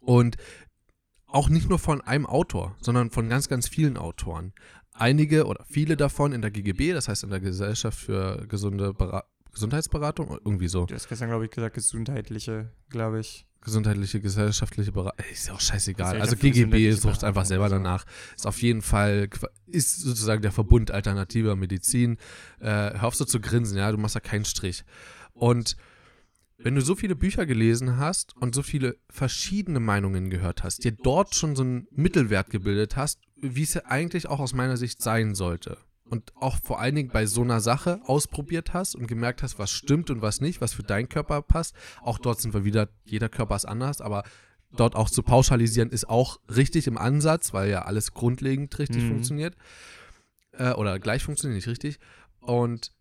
Und auch nicht nur von einem Autor, sondern von ganz, ganz vielen Autoren. Einige oder viele davon in der GGB, das heißt in der Gesellschaft für gesunde Ber Gesundheitsberatung, irgendwie so. Du hast gestern, glaube ich, gesagt, gesundheitliche, glaube ich. Gesundheitliche, gesellschaftliche Beratung. Ist ja auch scheißegal. Also GGB sucht einfach selber danach. Ist auf jeden Fall, ist sozusagen der Verbund alternativer Medizin. Äh, hör auf so zu grinsen, ja, du machst da keinen Strich. Und wenn du so viele Bücher gelesen hast und so viele verschiedene Meinungen gehört hast, dir dort schon so einen Mittelwert gebildet hast, wie es ja eigentlich auch aus meiner Sicht sein sollte. Und auch vor allen Dingen bei so einer Sache ausprobiert hast und gemerkt hast, was stimmt und was nicht, was für deinen Körper passt. Auch dort sind wir wieder, jeder Körper ist anders, aber dort auch zu pauschalisieren ist auch richtig im Ansatz, weil ja alles grundlegend richtig mhm. funktioniert. Äh, oder gleich funktioniert, nicht richtig. Und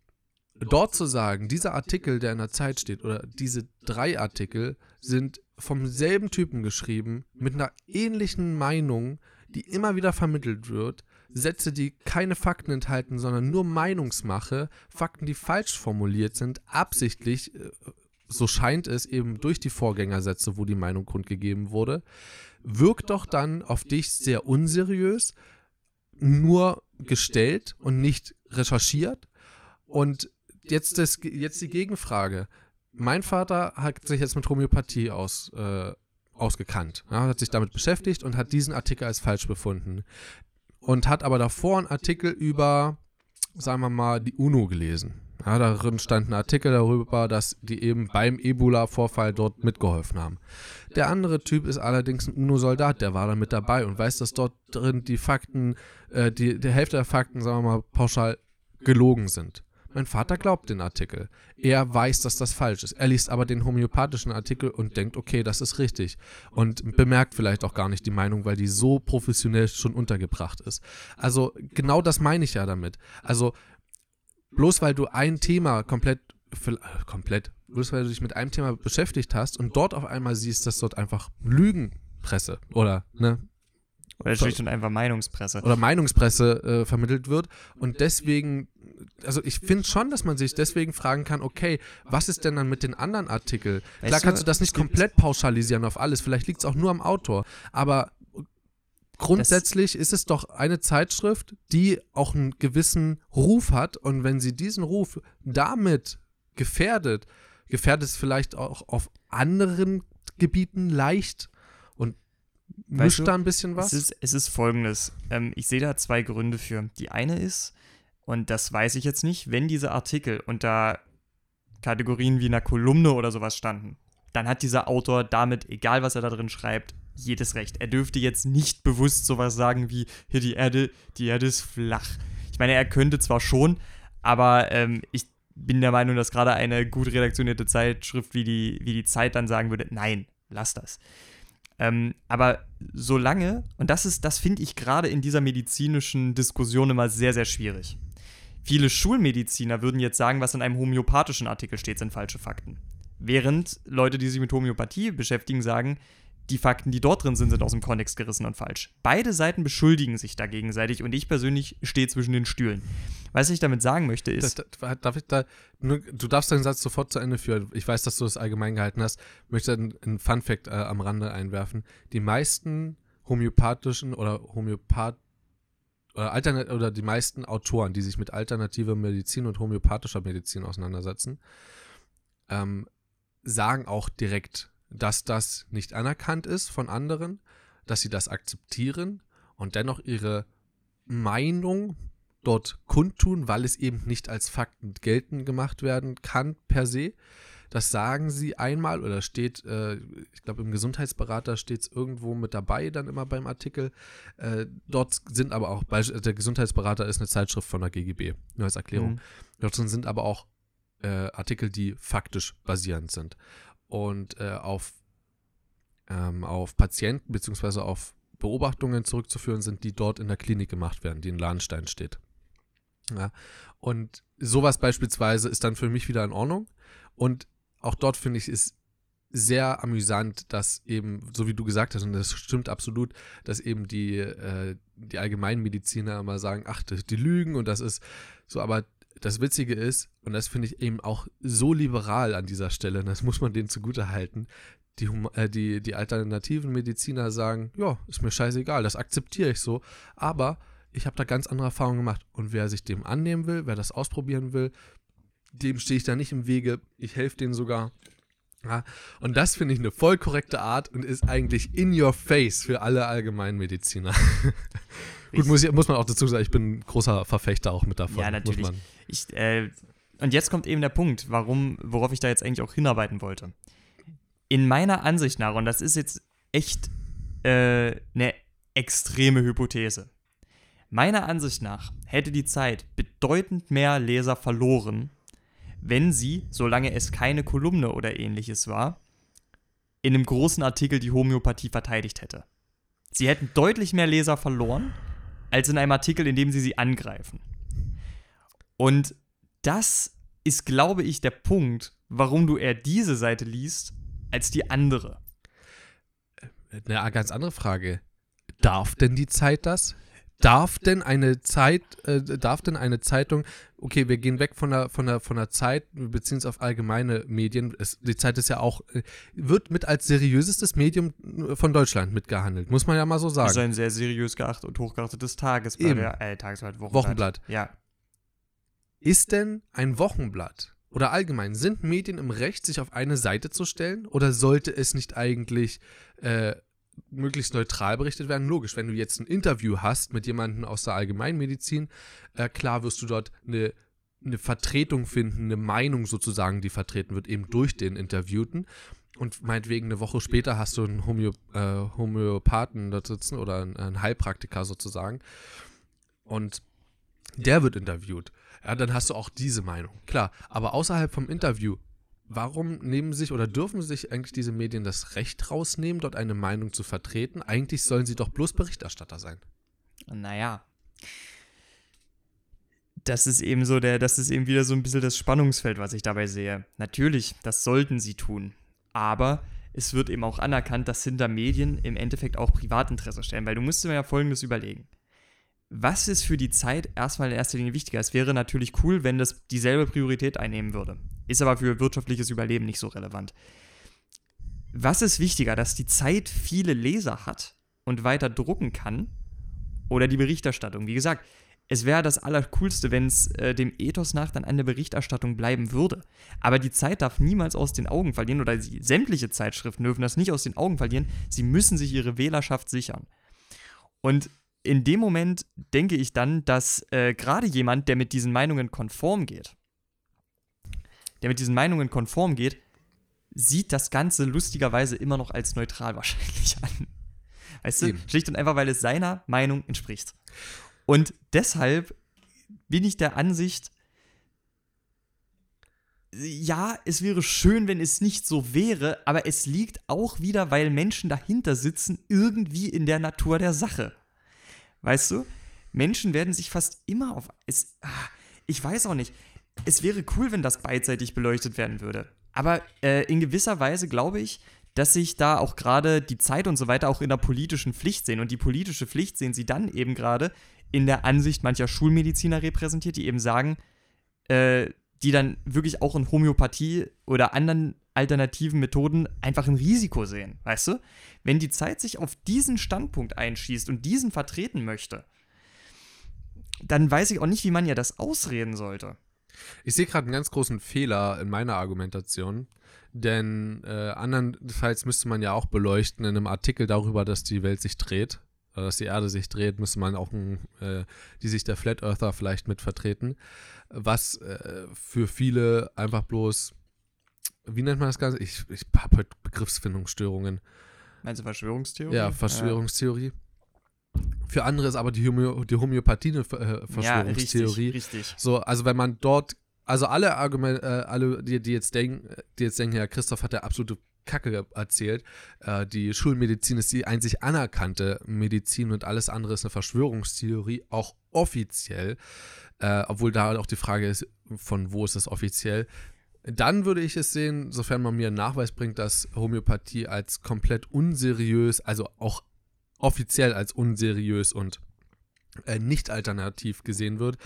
dort zu sagen, dieser Artikel, der in der Zeit steht, oder diese drei Artikel sind vom selben Typen geschrieben, mit einer ähnlichen Meinung, die immer wieder vermittelt wird, Sätze, die keine Fakten enthalten, sondern nur Meinungsmache, Fakten, die falsch formuliert sind, absichtlich, äh, so scheint es eben durch die Vorgängersätze, wo die Meinung kundgegeben wurde, wirkt doch dann auf dich sehr unseriös, nur gestellt und nicht recherchiert und jetzt, das, jetzt die Gegenfrage. Mein Vater hat sich jetzt mit Homöopathie aus, äh, ausgekannt, ja, hat sich damit beschäftigt und hat diesen Artikel als falsch befunden. Und hat aber davor einen Artikel über, sagen wir mal, die UNO gelesen. Ja, darin stand ein Artikel darüber, dass die eben beim Ebola-Vorfall dort mitgeholfen haben. Der andere Typ ist allerdings ein UNO-Soldat, der war da mit dabei und weiß, dass dort drin die Fakten, äh, die, die Hälfte der Fakten, sagen wir mal, pauschal gelogen sind. Mein Vater glaubt den Artikel. Er weiß, dass das falsch ist. Er liest aber den homöopathischen Artikel und denkt, okay, das ist richtig. Und bemerkt vielleicht auch gar nicht die Meinung, weil die so professionell schon untergebracht ist. Also genau das meine ich ja damit. Also bloß weil du ein Thema komplett komplett, bloß weil du dich mit einem Thema beschäftigt hast und dort auf einmal siehst, dass dort einfach Lügenpresse oder ne, oder schlicht und einfach Meinungspresse. Oder Meinungspresse äh, vermittelt wird. Und deswegen, also ich finde schon, dass man sich deswegen fragen kann, okay, was ist denn dann mit den anderen Artikeln? Klar weißt kannst du das nicht komplett pauschalisieren auf alles, vielleicht liegt es auch nur am Autor. Aber grundsätzlich ist es doch eine Zeitschrift, die auch einen gewissen Ruf hat. Und wenn sie diesen Ruf damit gefährdet, gefährdet es vielleicht auch auf anderen Gebieten leicht Mischt du, da ein bisschen was? Es ist, es ist folgendes. Ähm, ich sehe da zwei Gründe für. Die eine ist, und das weiß ich jetzt nicht, wenn diese Artikel unter Kategorien wie einer Kolumne oder sowas standen, dann hat dieser Autor damit, egal was er da drin schreibt, jedes Recht. Er dürfte jetzt nicht bewusst sowas sagen wie, hier die Erde, die Erde ist flach. Ich meine, er könnte zwar schon, aber ähm, ich bin der Meinung, dass gerade eine gut redaktionierte Zeitschrift wie die, wie die Zeit dann sagen würde, nein, lass das. Ähm, aber solange, und das ist, das finde ich gerade in dieser medizinischen Diskussion immer sehr, sehr schwierig. Viele Schulmediziner würden jetzt sagen, was in einem homöopathischen Artikel steht, sind falsche Fakten. Während Leute, die sich mit Homöopathie beschäftigen, sagen, die Fakten, die dort drin sind, sind aus dem Kontext gerissen und falsch. Beide Seiten beschuldigen sich da gegenseitig und ich persönlich stehe zwischen den Stühlen. Was ich damit sagen möchte ist. Das, das, darf ich da, du darfst deinen Satz sofort zu Ende führen. Ich weiß, dass du das allgemein gehalten hast. Ich möchte einen, Fun-Fact äh, am Rande einwerfen. Die meisten homöopathischen oder Homöopath Alternat oder die meisten Autoren, die sich mit alternativer Medizin und homöopathischer Medizin auseinandersetzen, ähm, sagen auch direkt, dass das nicht anerkannt ist von anderen, dass sie das akzeptieren und dennoch ihre Meinung dort kundtun, weil es eben nicht als Fakten geltend gemacht werden kann per se. Das sagen sie einmal oder steht, äh, ich glaube im Gesundheitsberater steht es irgendwo mit dabei dann immer beim Artikel. Äh, dort sind aber auch, der Gesundheitsberater ist eine Zeitschrift von der GGB, nur als Erklärung. Mhm. Dort sind aber auch äh, Artikel, die faktisch basierend sind und äh, auf, ähm, auf Patienten bzw. auf Beobachtungen zurückzuführen sind, die dort in der Klinik gemacht werden, die in Lahnstein steht. Ja, und sowas beispielsweise ist dann für mich wieder in Ordnung. Und auch dort finde ich es sehr amüsant, dass eben, so wie du gesagt hast, und das stimmt absolut, dass eben die, äh, die Allgemeinmediziner immer sagen, ach, die lügen und das ist so, aber das Witzige ist, und das finde ich eben auch so liberal an dieser Stelle, das muss man denen zugute halten, die, äh, die, die alternativen Mediziner sagen, ja, ist mir scheißegal, das akzeptiere ich so, aber ich habe da ganz andere Erfahrungen gemacht. Und wer sich dem annehmen will, wer das ausprobieren will, dem stehe ich da nicht im Wege. Ich helfe denen sogar. Ja, und das finde ich eine voll korrekte Art und ist eigentlich in your face für alle Allgemeinmediziner. Gut, muss, ich, muss man auch dazu sagen, ich bin ein großer Verfechter auch mit davon. Ja, natürlich. Ich, äh, und jetzt kommt eben der Punkt, warum, worauf ich da jetzt eigentlich auch hinarbeiten wollte. In meiner Ansicht nach, und das ist jetzt echt äh, eine extreme Hypothese. Meiner Ansicht nach hätte die Zeit bedeutend mehr Leser verloren, wenn sie, solange es keine Kolumne oder ähnliches war, in einem großen Artikel die Homöopathie verteidigt hätte. Sie hätten deutlich mehr Leser verloren, als in einem Artikel, in dem sie sie angreifen. Und das ist, glaube ich, der Punkt, warum du eher diese Seite liest als die andere. Eine ganz andere Frage. Darf denn die Zeit das? Darf denn eine Zeit, äh, darf denn eine Zeitung, okay, wir gehen weg von der, von der, von der Zeit, wir beziehen uns auf allgemeine Medien. Es, die Zeit ist ja auch, äh, wird mit als seriösestes Medium von Deutschland mitgehandelt, muss man ja mal so sagen. Das ist ein sehr seriös geachtet und hochgeachtetes Tagesblatt. Eben. Äh, Tagesblatt, Wochenblatt. Wochenblatt. Ja. Ist denn ein Wochenblatt oder allgemein, sind Medien im Recht, sich auf eine Seite zu stellen? Oder sollte es nicht eigentlich äh, möglichst neutral berichtet werden? Logisch, wenn du jetzt ein Interview hast mit jemandem aus der Allgemeinmedizin, äh, klar wirst du dort eine, eine Vertretung finden, eine Meinung sozusagen, die vertreten wird, eben durch den Interviewten. Und meinetwegen eine Woche später hast du einen Homö äh, Homöopathen da sitzen oder einen Heilpraktiker sozusagen. Und der wird interviewt ja, dann hast du auch diese Meinung. Klar, aber außerhalb vom Interview, warum nehmen sich oder dürfen sich eigentlich diese Medien das Recht rausnehmen, dort eine Meinung zu vertreten? Eigentlich sollen sie doch bloß Berichterstatter sein. Naja. Das ist eben so der, das ist eben wieder so ein bisschen das Spannungsfeld, was ich dabei sehe. Natürlich, das sollten sie tun. Aber es wird eben auch anerkannt, dass hinter Medien im Endeffekt auch Privatinteresse stellen, weil du musst dir ja folgendes überlegen was ist für die Zeit erstmal in erster Linie wichtiger? Es wäre natürlich cool, wenn das dieselbe Priorität einnehmen würde. Ist aber für wirtschaftliches Überleben nicht so relevant. Was ist wichtiger, dass die Zeit viele Leser hat und weiter drucken kann oder die Berichterstattung? Wie gesagt, es wäre das Allercoolste, wenn es äh, dem Ethos nach dann an der Berichterstattung bleiben würde. Aber die Zeit darf niemals aus den Augen verlieren oder die, sämtliche Zeitschriften dürfen das nicht aus den Augen verlieren. Sie müssen sich ihre Wählerschaft sichern. Und in dem Moment denke ich dann, dass äh, gerade jemand, der mit diesen Meinungen konform geht, der mit diesen Meinungen konform geht, sieht das Ganze lustigerweise immer noch als neutral wahrscheinlich an. Weißt Eben. du? Schlicht und einfach, weil es seiner Meinung entspricht. Und deshalb bin ich der Ansicht, ja, es wäre schön, wenn es nicht so wäre, aber es liegt auch wieder, weil Menschen dahinter sitzen, irgendwie in der Natur der Sache. Weißt du? Menschen werden sich fast immer auf. Es, ah, ich weiß auch nicht. Es wäre cool, wenn das beidseitig beleuchtet werden würde. Aber äh, in gewisser Weise glaube ich, dass sich da auch gerade die Zeit und so weiter auch in der politischen Pflicht sehen. Und die politische Pflicht sehen sie dann eben gerade in der Ansicht mancher Schulmediziner repräsentiert, die eben sagen, äh, die dann wirklich auch in Homöopathie oder anderen alternativen Methoden einfach ein Risiko sehen, weißt du? Wenn die Zeit sich auf diesen Standpunkt einschießt und diesen vertreten möchte, dann weiß ich auch nicht, wie man ja das ausreden sollte. Ich sehe gerade einen ganz großen Fehler in meiner Argumentation, denn äh, andernfalls müsste man ja auch beleuchten in einem Artikel darüber, dass die Welt sich dreht, äh, dass die Erde sich dreht, müsste man auch ein, äh, die Sicht der Flat Earther vielleicht mit vertreten, was äh, für viele einfach bloß, wie nennt man das Ganze? Ich, ich habe heute Begriffsfindungsstörungen. Meinst du Verschwörungstheorie? Ja, Verschwörungstheorie. Für andere ist aber die, Homö die Homöopathie eine äh, Verschwörungstheorie. Ja, richtig, richtig. So, also wenn man dort, also alle Argumente, äh, alle, die, die jetzt denken, die jetzt denken, ja, Christoph hat ja absolute Kacke erzählt. Äh, die Schulmedizin ist die einzig anerkannte Medizin und alles andere ist eine Verschwörungstheorie, auch offiziell. Äh, obwohl da auch die Frage ist, von wo ist das offiziell? Dann würde ich es sehen, sofern man mir einen Nachweis bringt, dass Homöopathie als komplett unseriös, also auch offiziell als unseriös und äh, nicht alternativ gesehen wird,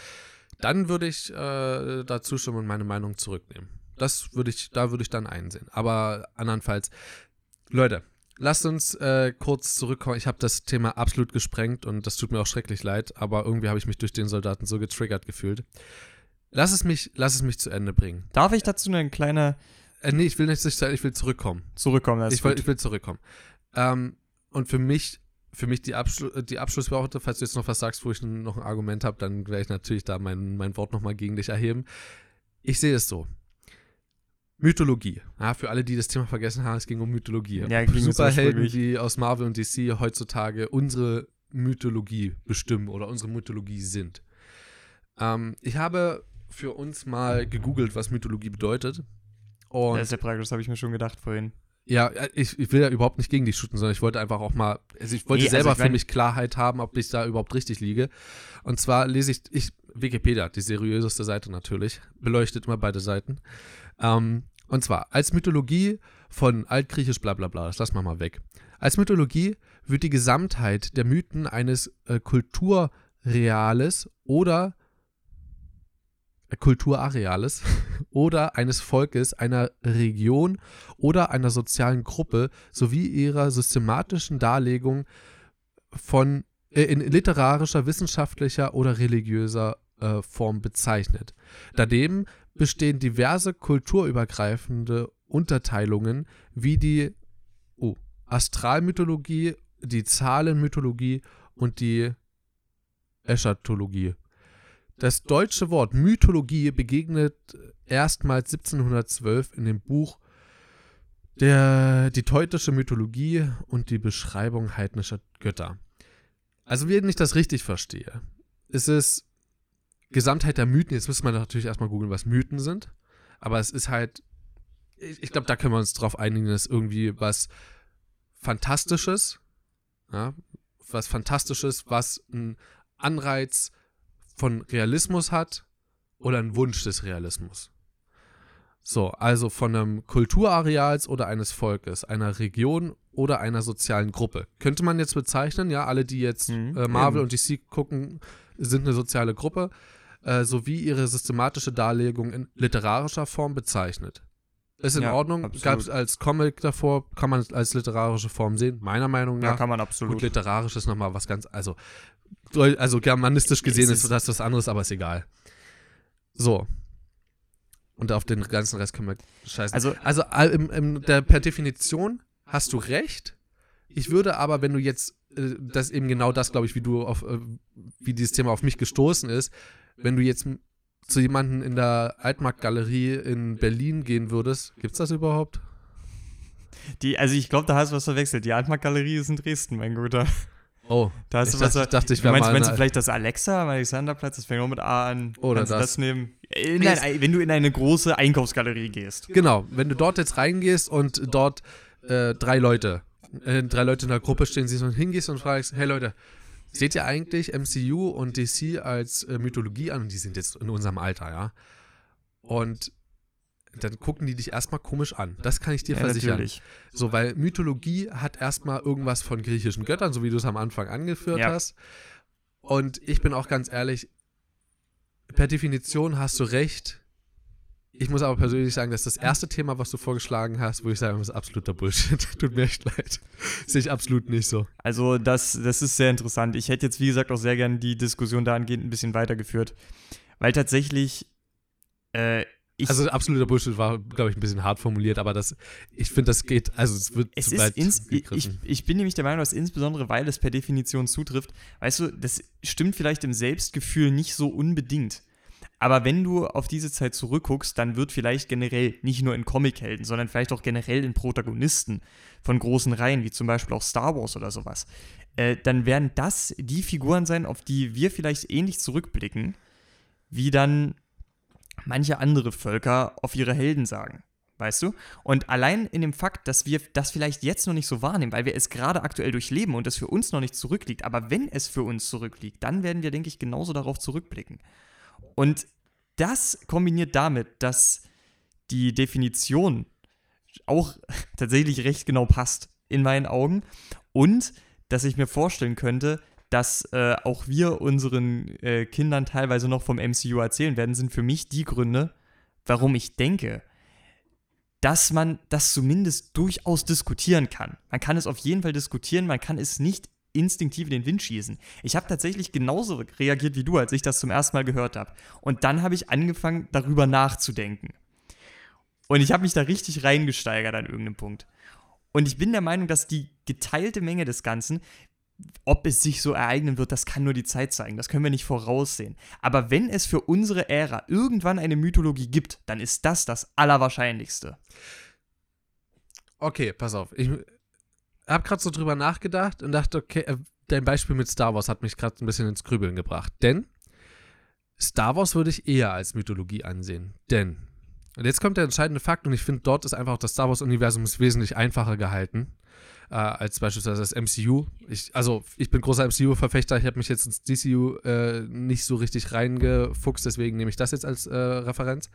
dann würde ich äh, dazu stimmen und meine Meinung zurücknehmen. Das würde ich, da würde ich dann einsehen. Aber andernfalls, Leute, lasst uns äh, kurz zurückkommen. Ich habe das Thema absolut gesprengt und das tut mir auch schrecklich leid, aber irgendwie habe ich mich durch den Soldaten so getriggert gefühlt. Lass es mich, lass es mich zu Ende bringen. Darf ich dazu eine kleine. Äh, nee, ich will nicht, ich will zurückkommen. Zurückkommen, das ich, will, ich will zurückkommen. Ähm, und für mich für mich die, Abschlu die Abschlussworte, falls du jetzt noch was sagst, wo ich noch ein Argument habe, dann werde ich natürlich da mein, mein Wort nochmal gegen dich erheben. Ich sehe es so. Mythologie. Ja, für alle, die das Thema vergessen haben, es ging um Mythologie. Ja, Superhelden, die aus Marvel und DC heutzutage unsere Mythologie bestimmen oder unsere Mythologie sind. Ähm, ich habe für uns mal gegoogelt, was Mythologie bedeutet. Und das ist ja praktisch, das habe ich mir schon gedacht vorhin. Ja, ich, ich will ja überhaupt nicht gegen dich shooten, sondern ich wollte einfach auch mal, also ich wollte nee, also selber also ich für mich Klarheit haben, ob ich da überhaupt richtig liege. Und zwar lese ich, ich Wikipedia, die seriöseste Seite natürlich, beleuchtet immer beide Seiten. Ähm, und zwar, als Mythologie von altgriechisch bla bla bla, das lassen wir mal weg. Als Mythologie wird die Gesamtheit der Mythen eines äh, Kulturreales oder Kulturareales oder eines Volkes, einer Region oder einer sozialen Gruppe sowie ihrer systematischen Darlegung von äh, in literarischer, wissenschaftlicher oder religiöser äh, Form bezeichnet. Daneben bestehen diverse kulturübergreifende Unterteilungen wie die oh, Astralmythologie, die Zahlenmythologie und die Eschatologie. Das deutsche Wort Mythologie begegnet erstmals 1712 in dem Buch der, Die teutische Mythologie und die Beschreibung heidnischer Götter. Also, wenn ich das richtig verstehe, ist es Gesamtheit der Mythen. Jetzt müsste man natürlich erstmal googeln, was Mythen sind. Aber es ist halt, ich, ich glaube, da können wir uns drauf einigen, dass irgendwie was Fantastisches, ja, was Fantastisches, was ein Anreiz von Realismus hat oder einen Wunsch des Realismus. So, also von einem Kulturareals oder eines Volkes, einer Region oder einer sozialen Gruppe. Könnte man jetzt bezeichnen, ja, alle, die jetzt mhm, äh, Marvel eben. und DC gucken, sind eine soziale Gruppe, äh, sowie ihre systematische Darlegung in literarischer Form bezeichnet. Ist in ja, Ordnung, gab es als Comic davor, kann man als literarische Form sehen, meiner Meinung nach. Ja, kann man absolut. Gut, literarisch ist nochmal was ganz, also also germanistisch gesehen ist, ist das was anderes, aber ist egal. So. Und auf den ganzen Rest können wir scheißen. Also, also im, im, der, per Definition hast du recht. Ich würde aber, wenn du jetzt, äh, das eben genau das, glaube ich, wie du auf, äh, wie dieses Thema auf mich gestoßen ist, wenn du jetzt zu jemandem in der Altmarktgalerie in Berlin gehen würdest, gibt's das überhaupt? Die, also ich glaube, da hast du was verwechselt. Die Altmarktgalerie ist in Dresden, mein Guter. Oh, da hast ich, du was, dachte, ich dachte, ich wäre mal. Meinst du vielleicht das Alexa am Alexanderplatz? Das fängt auch mit A an. Oder Kannst das. das nehmen? In, äh, nein, wenn du in eine große Einkaufsgalerie gehst. Genau, wenn du dort jetzt reingehst und dort äh, drei Leute, äh, drei Leute in der Gruppe stehen, siehst und hingehst und fragst, hey Leute, seht ihr eigentlich MCU und DC als äh, Mythologie an? Die sind jetzt in unserem Alter, ja. Und dann gucken die dich erstmal komisch an. Das kann ich dir Ja, versichern. natürlich. So, weil Mythologie hat erstmal irgendwas von griechischen Göttern, so wie du es am Anfang angeführt Ja. hast. Und ich bin auch ganz ehrlich, per Definition hast du recht. Ich muss aber persönlich sagen, dass das erste Thema, was du vorgeschlagen hast, wo ich sage, das ist absoluter Bullshit. Tut mir echt leid. Sehe ich absolut nicht so. Also das, das ist sehr interessant. Ich hätte jetzt, wie gesagt, auch sehr gern die Diskussion dahingehend ein bisschen weitergeführt. Weil tatsächlich, äh, ich, also absoluter Bullshit war, glaube ich, ein bisschen hart formuliert, aber das, ich finde, das geht, also es wird es zu weit ins, ich, ich bin nämlich der Meinung, dass insbesondere, weil es per Definition zutrifft, weißt du, das stimmt vielleicht im Selbstgefühl nicht so unbedingt. Aber wenn du auf diese Zeit zurückguckst, dann wird vielleicht generell nicht nur in Comichelden, sondern vielleicht auch generell in Protagonisten von großen Reihen, wie zum Beispiel auch Star Wars oder sowas, äh, dann werden das die Figuren sein, auf die wir vielleicht ähnlich zurückblicken, wie dann manche andere Völker auf ihre Helden sagen. Weißt du? Und allein in dem Fakt, dass wir das vielleicht jetzt noch nicht so wahrnehmen, weil wir es gerade aktuell durchleben und es für uns noch nicht zurückliegt, aber wenn es für uns zurückliegt, dann werden wir, denke ich, genauso darauf zurückblicken. Und das kombiniert damit, dass die Definition auch tatsächlich recht genau passt in meinen Augen und dass ich mir vorstellen könnte, dass äh, auch wir unseren äh, Kindern teilweise noch vom MCU erzählen werden, sind für mich die Gründe, warum ich denke, dass man das zumindest durchaus diskutieren kann. Man kann es auf jeden Fall diskutieren, man kann es nicht instinktiv in den Wind schießen. Ich habe tatsächlich genauso reagiert wie du, als ich das zum ersten Mal gehört habe. Und dann habe ich angefangen, darüber nachzudenken. Und ich habe mich da richtig reingesteigert an irgendeinem Punkt. Und ich bin der Meinung, dass die geteilte Menge des Ganzen, ob es sich so ereignen wird, das kann nur die Zeit zeigen. Das können wir nicht voraussehen. Aber wenn es für unsere Ära irgendwann eine Mythologie gibt, dann ist das das Allerwahrscheinlichste. Okay, pass auf. Ich habe gerade so drüber nachgedacht und dachte, okay, äh, dein Beispiel mit Star Wars hat mich gerade ein bisschen ins Grübeln gebracht. Denn Star Wars würde ich eher als Mythologie ansehen. Denn, und jetzt kommt der entscheidende Fakt, und ich finde, dort ist einfach das Star Wars-Universum wesentlich einfacher gehalten äh, als beispielsweise das MCU. Ich, also, ich bin großer MCU-Verfechter, ich habe mich jetzt ins DCU äh, nicht so richtig reingefuchst, deswegen nehme ich das jetzt als äh, Referenz.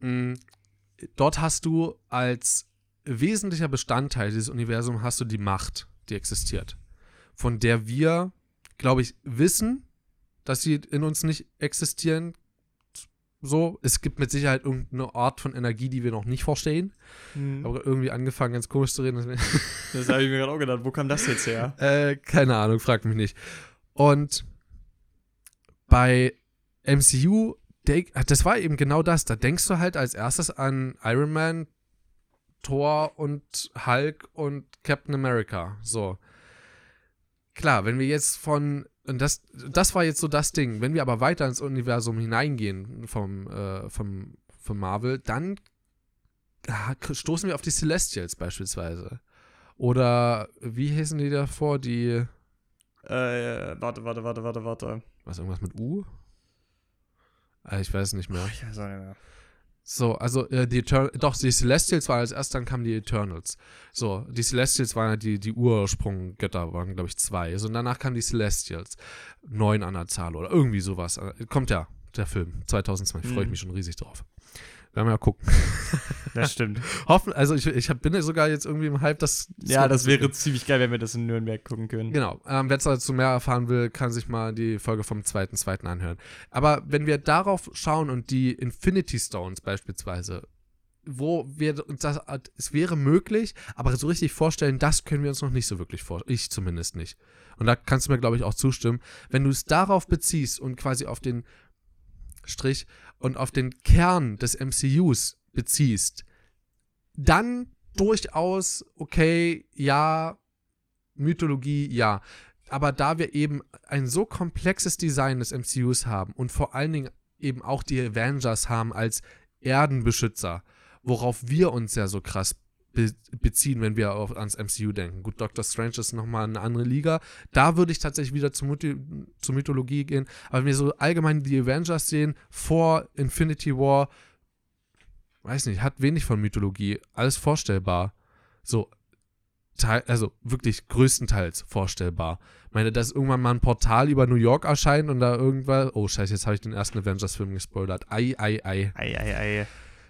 Mm, dort hast du als wesentlicher Bestandteil dieses Universums hast du die Macht, die existiert. Von der wir, glaube ich, wissen, dass sie in uns nicht existieren. So, es gibt mit Sicherheit irgendeine Art von Energie, die wir noch nicht verstehen. Aber irgendwie angefangen, ganz komisch zu reden. Das habe ich mir gerade auch gedacht. Wo kam das jetzt her? Äh, keine Ahnung, fragt mich nicht. Und bei MCU, denk, das war eben genau das. Da denkst du halt als erstes an Iron Man, Thor und Hulk und Captain America. So. Klar, wenn wir jetzt von, und das, das war jetzt so das Ding, wenn wir aber weiter ins Universum hineingehen vom, äh, vom, von Marvel, dann stoßen wir auf die Celestials beispielsweise. Oder wie hießen die davor? Die, Äh, warte, warte, warte, warte, warte. was, irgendwas mit U? Ah, ich weiß nicht mehr. Ich weiß auch nicht mehr. So, also äh, die Etern doch, die Celestials waren als erstes, dann kamen die Eternals. So, die Celestials waren ja die, die Ursprunggötter, waren, glaube ich, zwei. So, und danach kamen die Celestials. Neun an der Zahl oder irgendwie sowas. Äh, Kommt ja, der Film, 2020, freue ich Mhm. mich schon riesig drauf. Werden wir ja gucken. Das stimmt. Hoffen, also ich, ich hab, bin ja sogar jetzt irgendwie im Hype, dass. ja, das wäre ziemlich geil, wenn wir das in Nürnberg gucken können. Genau. Ähm, Wer dazu mehr erfahren will, kann sich mal die Folge vom 2.2. anhören. Aber wenn wir darauf schauen und die Infinity Stones beispielsweise, wo wir uns das, es wäre möglich, aber so richtig vorstellen, das können wir uns noch nicht so wirklich vorstellen. Ich zumindest nicht. Und da kannst du mir, glaube ich, auch zustimmen. Wenn du es darauf beziehst und quasi auf den Strich und auf den Kern des MCUs beziehst, dann durchaus, okay, ja, Mythologie, ja. Aber da wir eben ein so komplexes Design des MCUs haben und vor allen Dingen eben auch die Avengers haben als Erdenbeschützer, worauf wir uns ja so krass be beziehen, wenn wir auf, ans MCU denken. Gut, Doctor Strange ist nochmal eine andere Liga. Da würde ich tatsächlich wieder zur, Mythi zur Mythologie gehen. Aber wenn wir so allgemein die Avengers sehen, vor Infinity War, weiß nicht, hat wenig von Mythologie. Alles vorstellbar. So, also wirklich größtenteils vorstellbar. Ich meine, dass irgendwann mal ein Portal über New York erscheint und da irgendwas. Oh, scheiße, jetzt habe ich den ersten Avengers-Film gespoilert. Ei, ei, ei. Ei, ei, ei.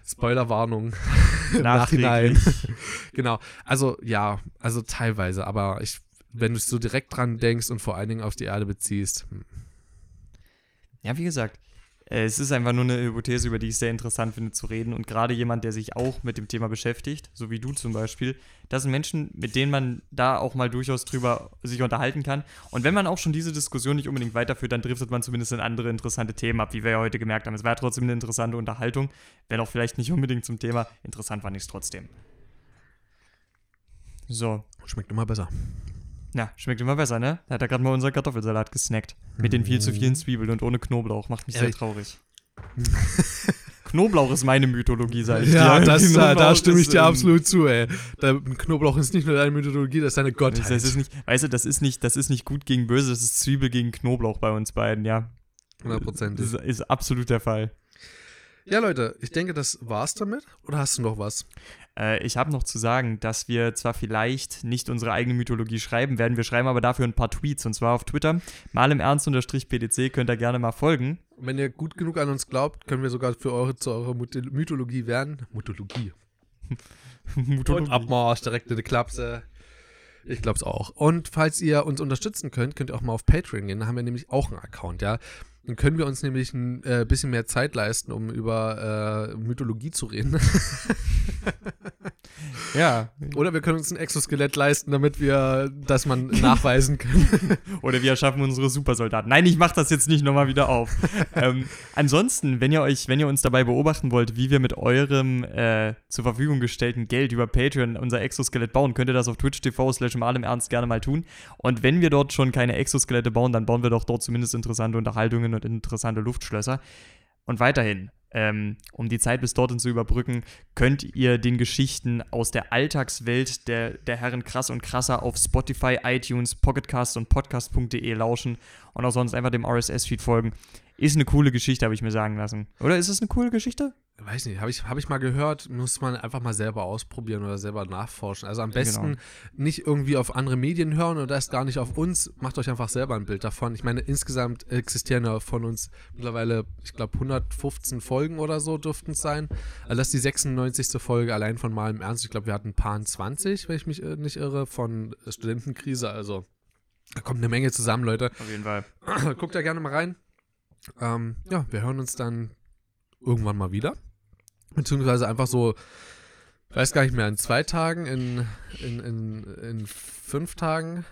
Spoilerwarnung. Nachhinein. genau. Also, ja, also teilweise, aber ich, wenn du es so direkt dran denkst und vor allen Dingen auf die Erde beziehst. hm. Ja, wie gesagt, es ist einfach nur eine Hypothese, über die ich sehr interessant finde zu reden. Und gerade jemand, der sich auch mit dem Thema beschäftigt, so wie du zum Beispiel, das sind Menschen, mit denen man da auch mal durchaus drüber sich unterhalten kann. Und wenn man auch schon diese Diskussion nicht unbedingt weiterführt, dann driftet man zumindest in andere interessante Themen ab, wie wir ja heute gemerkt haben. Es war trotzdem eine interessante Unterhaltung, wenn auch vielleicht nicht unbedingt zum Thema. Interessant fand ich es trotzdem. So, Schmeckt immer besser. Na, schmeckt immer besser, ne? Da hat er gerade mal unseren Kartoffelsalat gesnackt. Mit den viel zu vielen Zwiebeln und ohne Knoblauch. Macht mich Ja, sehr traurig. Knoblauch ist meine Mythologie, sag ich Ja, dir. das, da, da stimme ich dir absolut zu, ey. Der Knoblauch ist nicht nur deine Mythologie, das ist deine Gottheit. Das ist nicht, weißt du, das ist nicht, das ist nicht gut gegen böse, das ist Zwiebel gegen Knoblauch bei uns beiden, ja. 100%. Das ist, ist absolut der Fall. Ja, Leute, ich denke, das war's damit. Oder hast du noch was? Äh, ich habe noch zu sagen, dass wir zwar vielleicht nicht unsere eigene Mythologie schreiben werden, wir schreiben aber dafür ein paar Tweets und zwar auf Twitter. Mal im Ernst unterstrich PDC könnt ihr gerne mal folgen. Wenn ihr gut genug an uns glaubt, können wir sogar für eure, zu eurer Myth- Mythologie werden. Mythologie. Und Abmarsch, direkt in die Klapse. Ich glaub's auch. Und falls ihr uns unterstützen könnt, könnt ihr auch mal auf Patreon gehen. Da haben wir nämlich auch einen Account, ja. Dann können wir uns nämlich ein äh, bisschen mehr Zeit leisten, um über äh, Mythologie zu reden. Ja. Oder wir können uns ein Exoskelett leisten, damit wir das man nachweisen können. Oder wir erschaffen unsere Supersoldaten. Nein, ich mach das jetzt nicht nochmal wieder auf. ähm, ansonsten, wenn ihr euch, wenn ihr uns dabei beobachten wollt, wie wir mit eurem äh, zur Verfügung gestellten Geld über Patreon unser Exoskelett bauen, könnt ihr das auf Twitch TV slash mal im Ernst gerne mal tun. Und wenn wir dort schon keine Exoskelette bauen, dann bauen wir doch dort zumindest interessante Unterhaltungen und interessante Luftschlösser. Und weiterhin, ähm, um die Zeit bis dorthin zu überbrücken, könnt ihr den Geschichten aus der Alltagswelt der, der Herren Krass und Krasser auf Spotify, iTunes, Pocketcast und podcast.de lauschen und auch sonst einfach dem RSS-Feed folgen. Ist eine coole Geschichte, habe ich mir sagen lassen. Oder ist es eine coole Geschichte? Weiß nicht, habe ich, hab ich mal gehört, muss man einfach mal selber ausprobieren oder selber nachforschen. Also am besten Genau. nicht irgendwie auf andere Medien hören oder das gar nicht auf uns. Macht euch einfach selber ein Bild davon. Ich meine, insgesamt existieren ja von uns mittlerweile, ich glaube, 115 Folgen oder so dürften es sein. Also das ist die 96. Folge allein von Mal im Ernst. Ich glaube, wir hatten ein paar 20, wenn ich mich äh, nicht irre, von Studentenkrise. Also da kommt eine Menge zusammen, Leute. Auf jeden Fall. Guckt da gerne mal rein. Ähm, ja, wir hören uns dann irgendwann mal wieder. Beziehungsweise einfach so, weiß gar nicht mehr, in zwei Tagen, in, in, in, in fünf Tagen,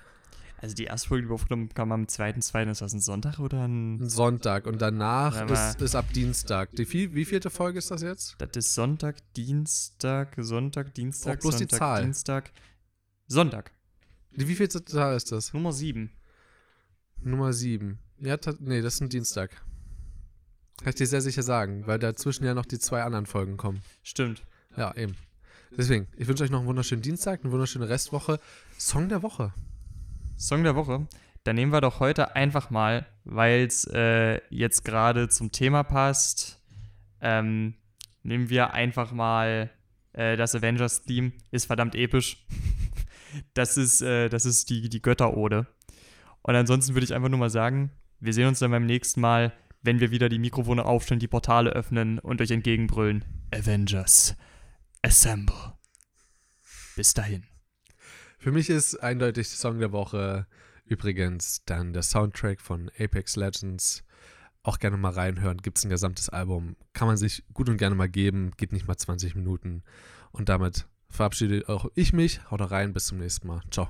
Also die erste Folge, die wir aufgenommen kam am 2.2. Ist das ein Sonntag oder ein... ein Sonntag und danach ist, ist ab Dienstag. Die, viel, wie vielte Folge ist das jetzt? Das ist Sonntag, Dienstag, Sonntag, Dienstag, Auch bloß die Sonntag, Zahl. Dienstag. Sonntag, Die, wie vielte Zahl ist das? Nummer 7. Nummer sieben. Ja, ta- nee, das ist ein Dienstag. Kann ich dir sehr sicher sagen, weil dazwischen ja noch die zwei anderen Folgen kommen. Stimmt. Ja, eben. Deswegen, ich wünsche euch noch einen wunderschönen Dienstag, eine wunderschöne Restwoche. Song der Woche. Song der Woche. Dann nehmen wir doch heute einfach mal, weil es äh, jetzt gerade zum Thema passt, ähm, nehmen wir einfach mal äh, das Avengers-Theme. Ist verdammt episch. das ist, äh, das ist die, die Götterode. Und ansonsten würde ich einfach nur mal sagen, wir sehen uns dann beim nächsten Mal, wenn wir wieder die Mikrofone aufstellen, die Portale öffnen und euch entgegenbrüllen. Avengers, assemble. Bis dahin. Für mich ist eindeutig Song der Woche übrigens dann der Soundtrack von Apex Legends. Auch gerne mal reinhören. Gibt es ein gesamtes Album. Kann man sich gut und gerne mal geben. Geht nicht mal 20 Minuten. Und damit verabschiede auch ich mich. Haut rein. Bis zum nächsten Mal. Ciao.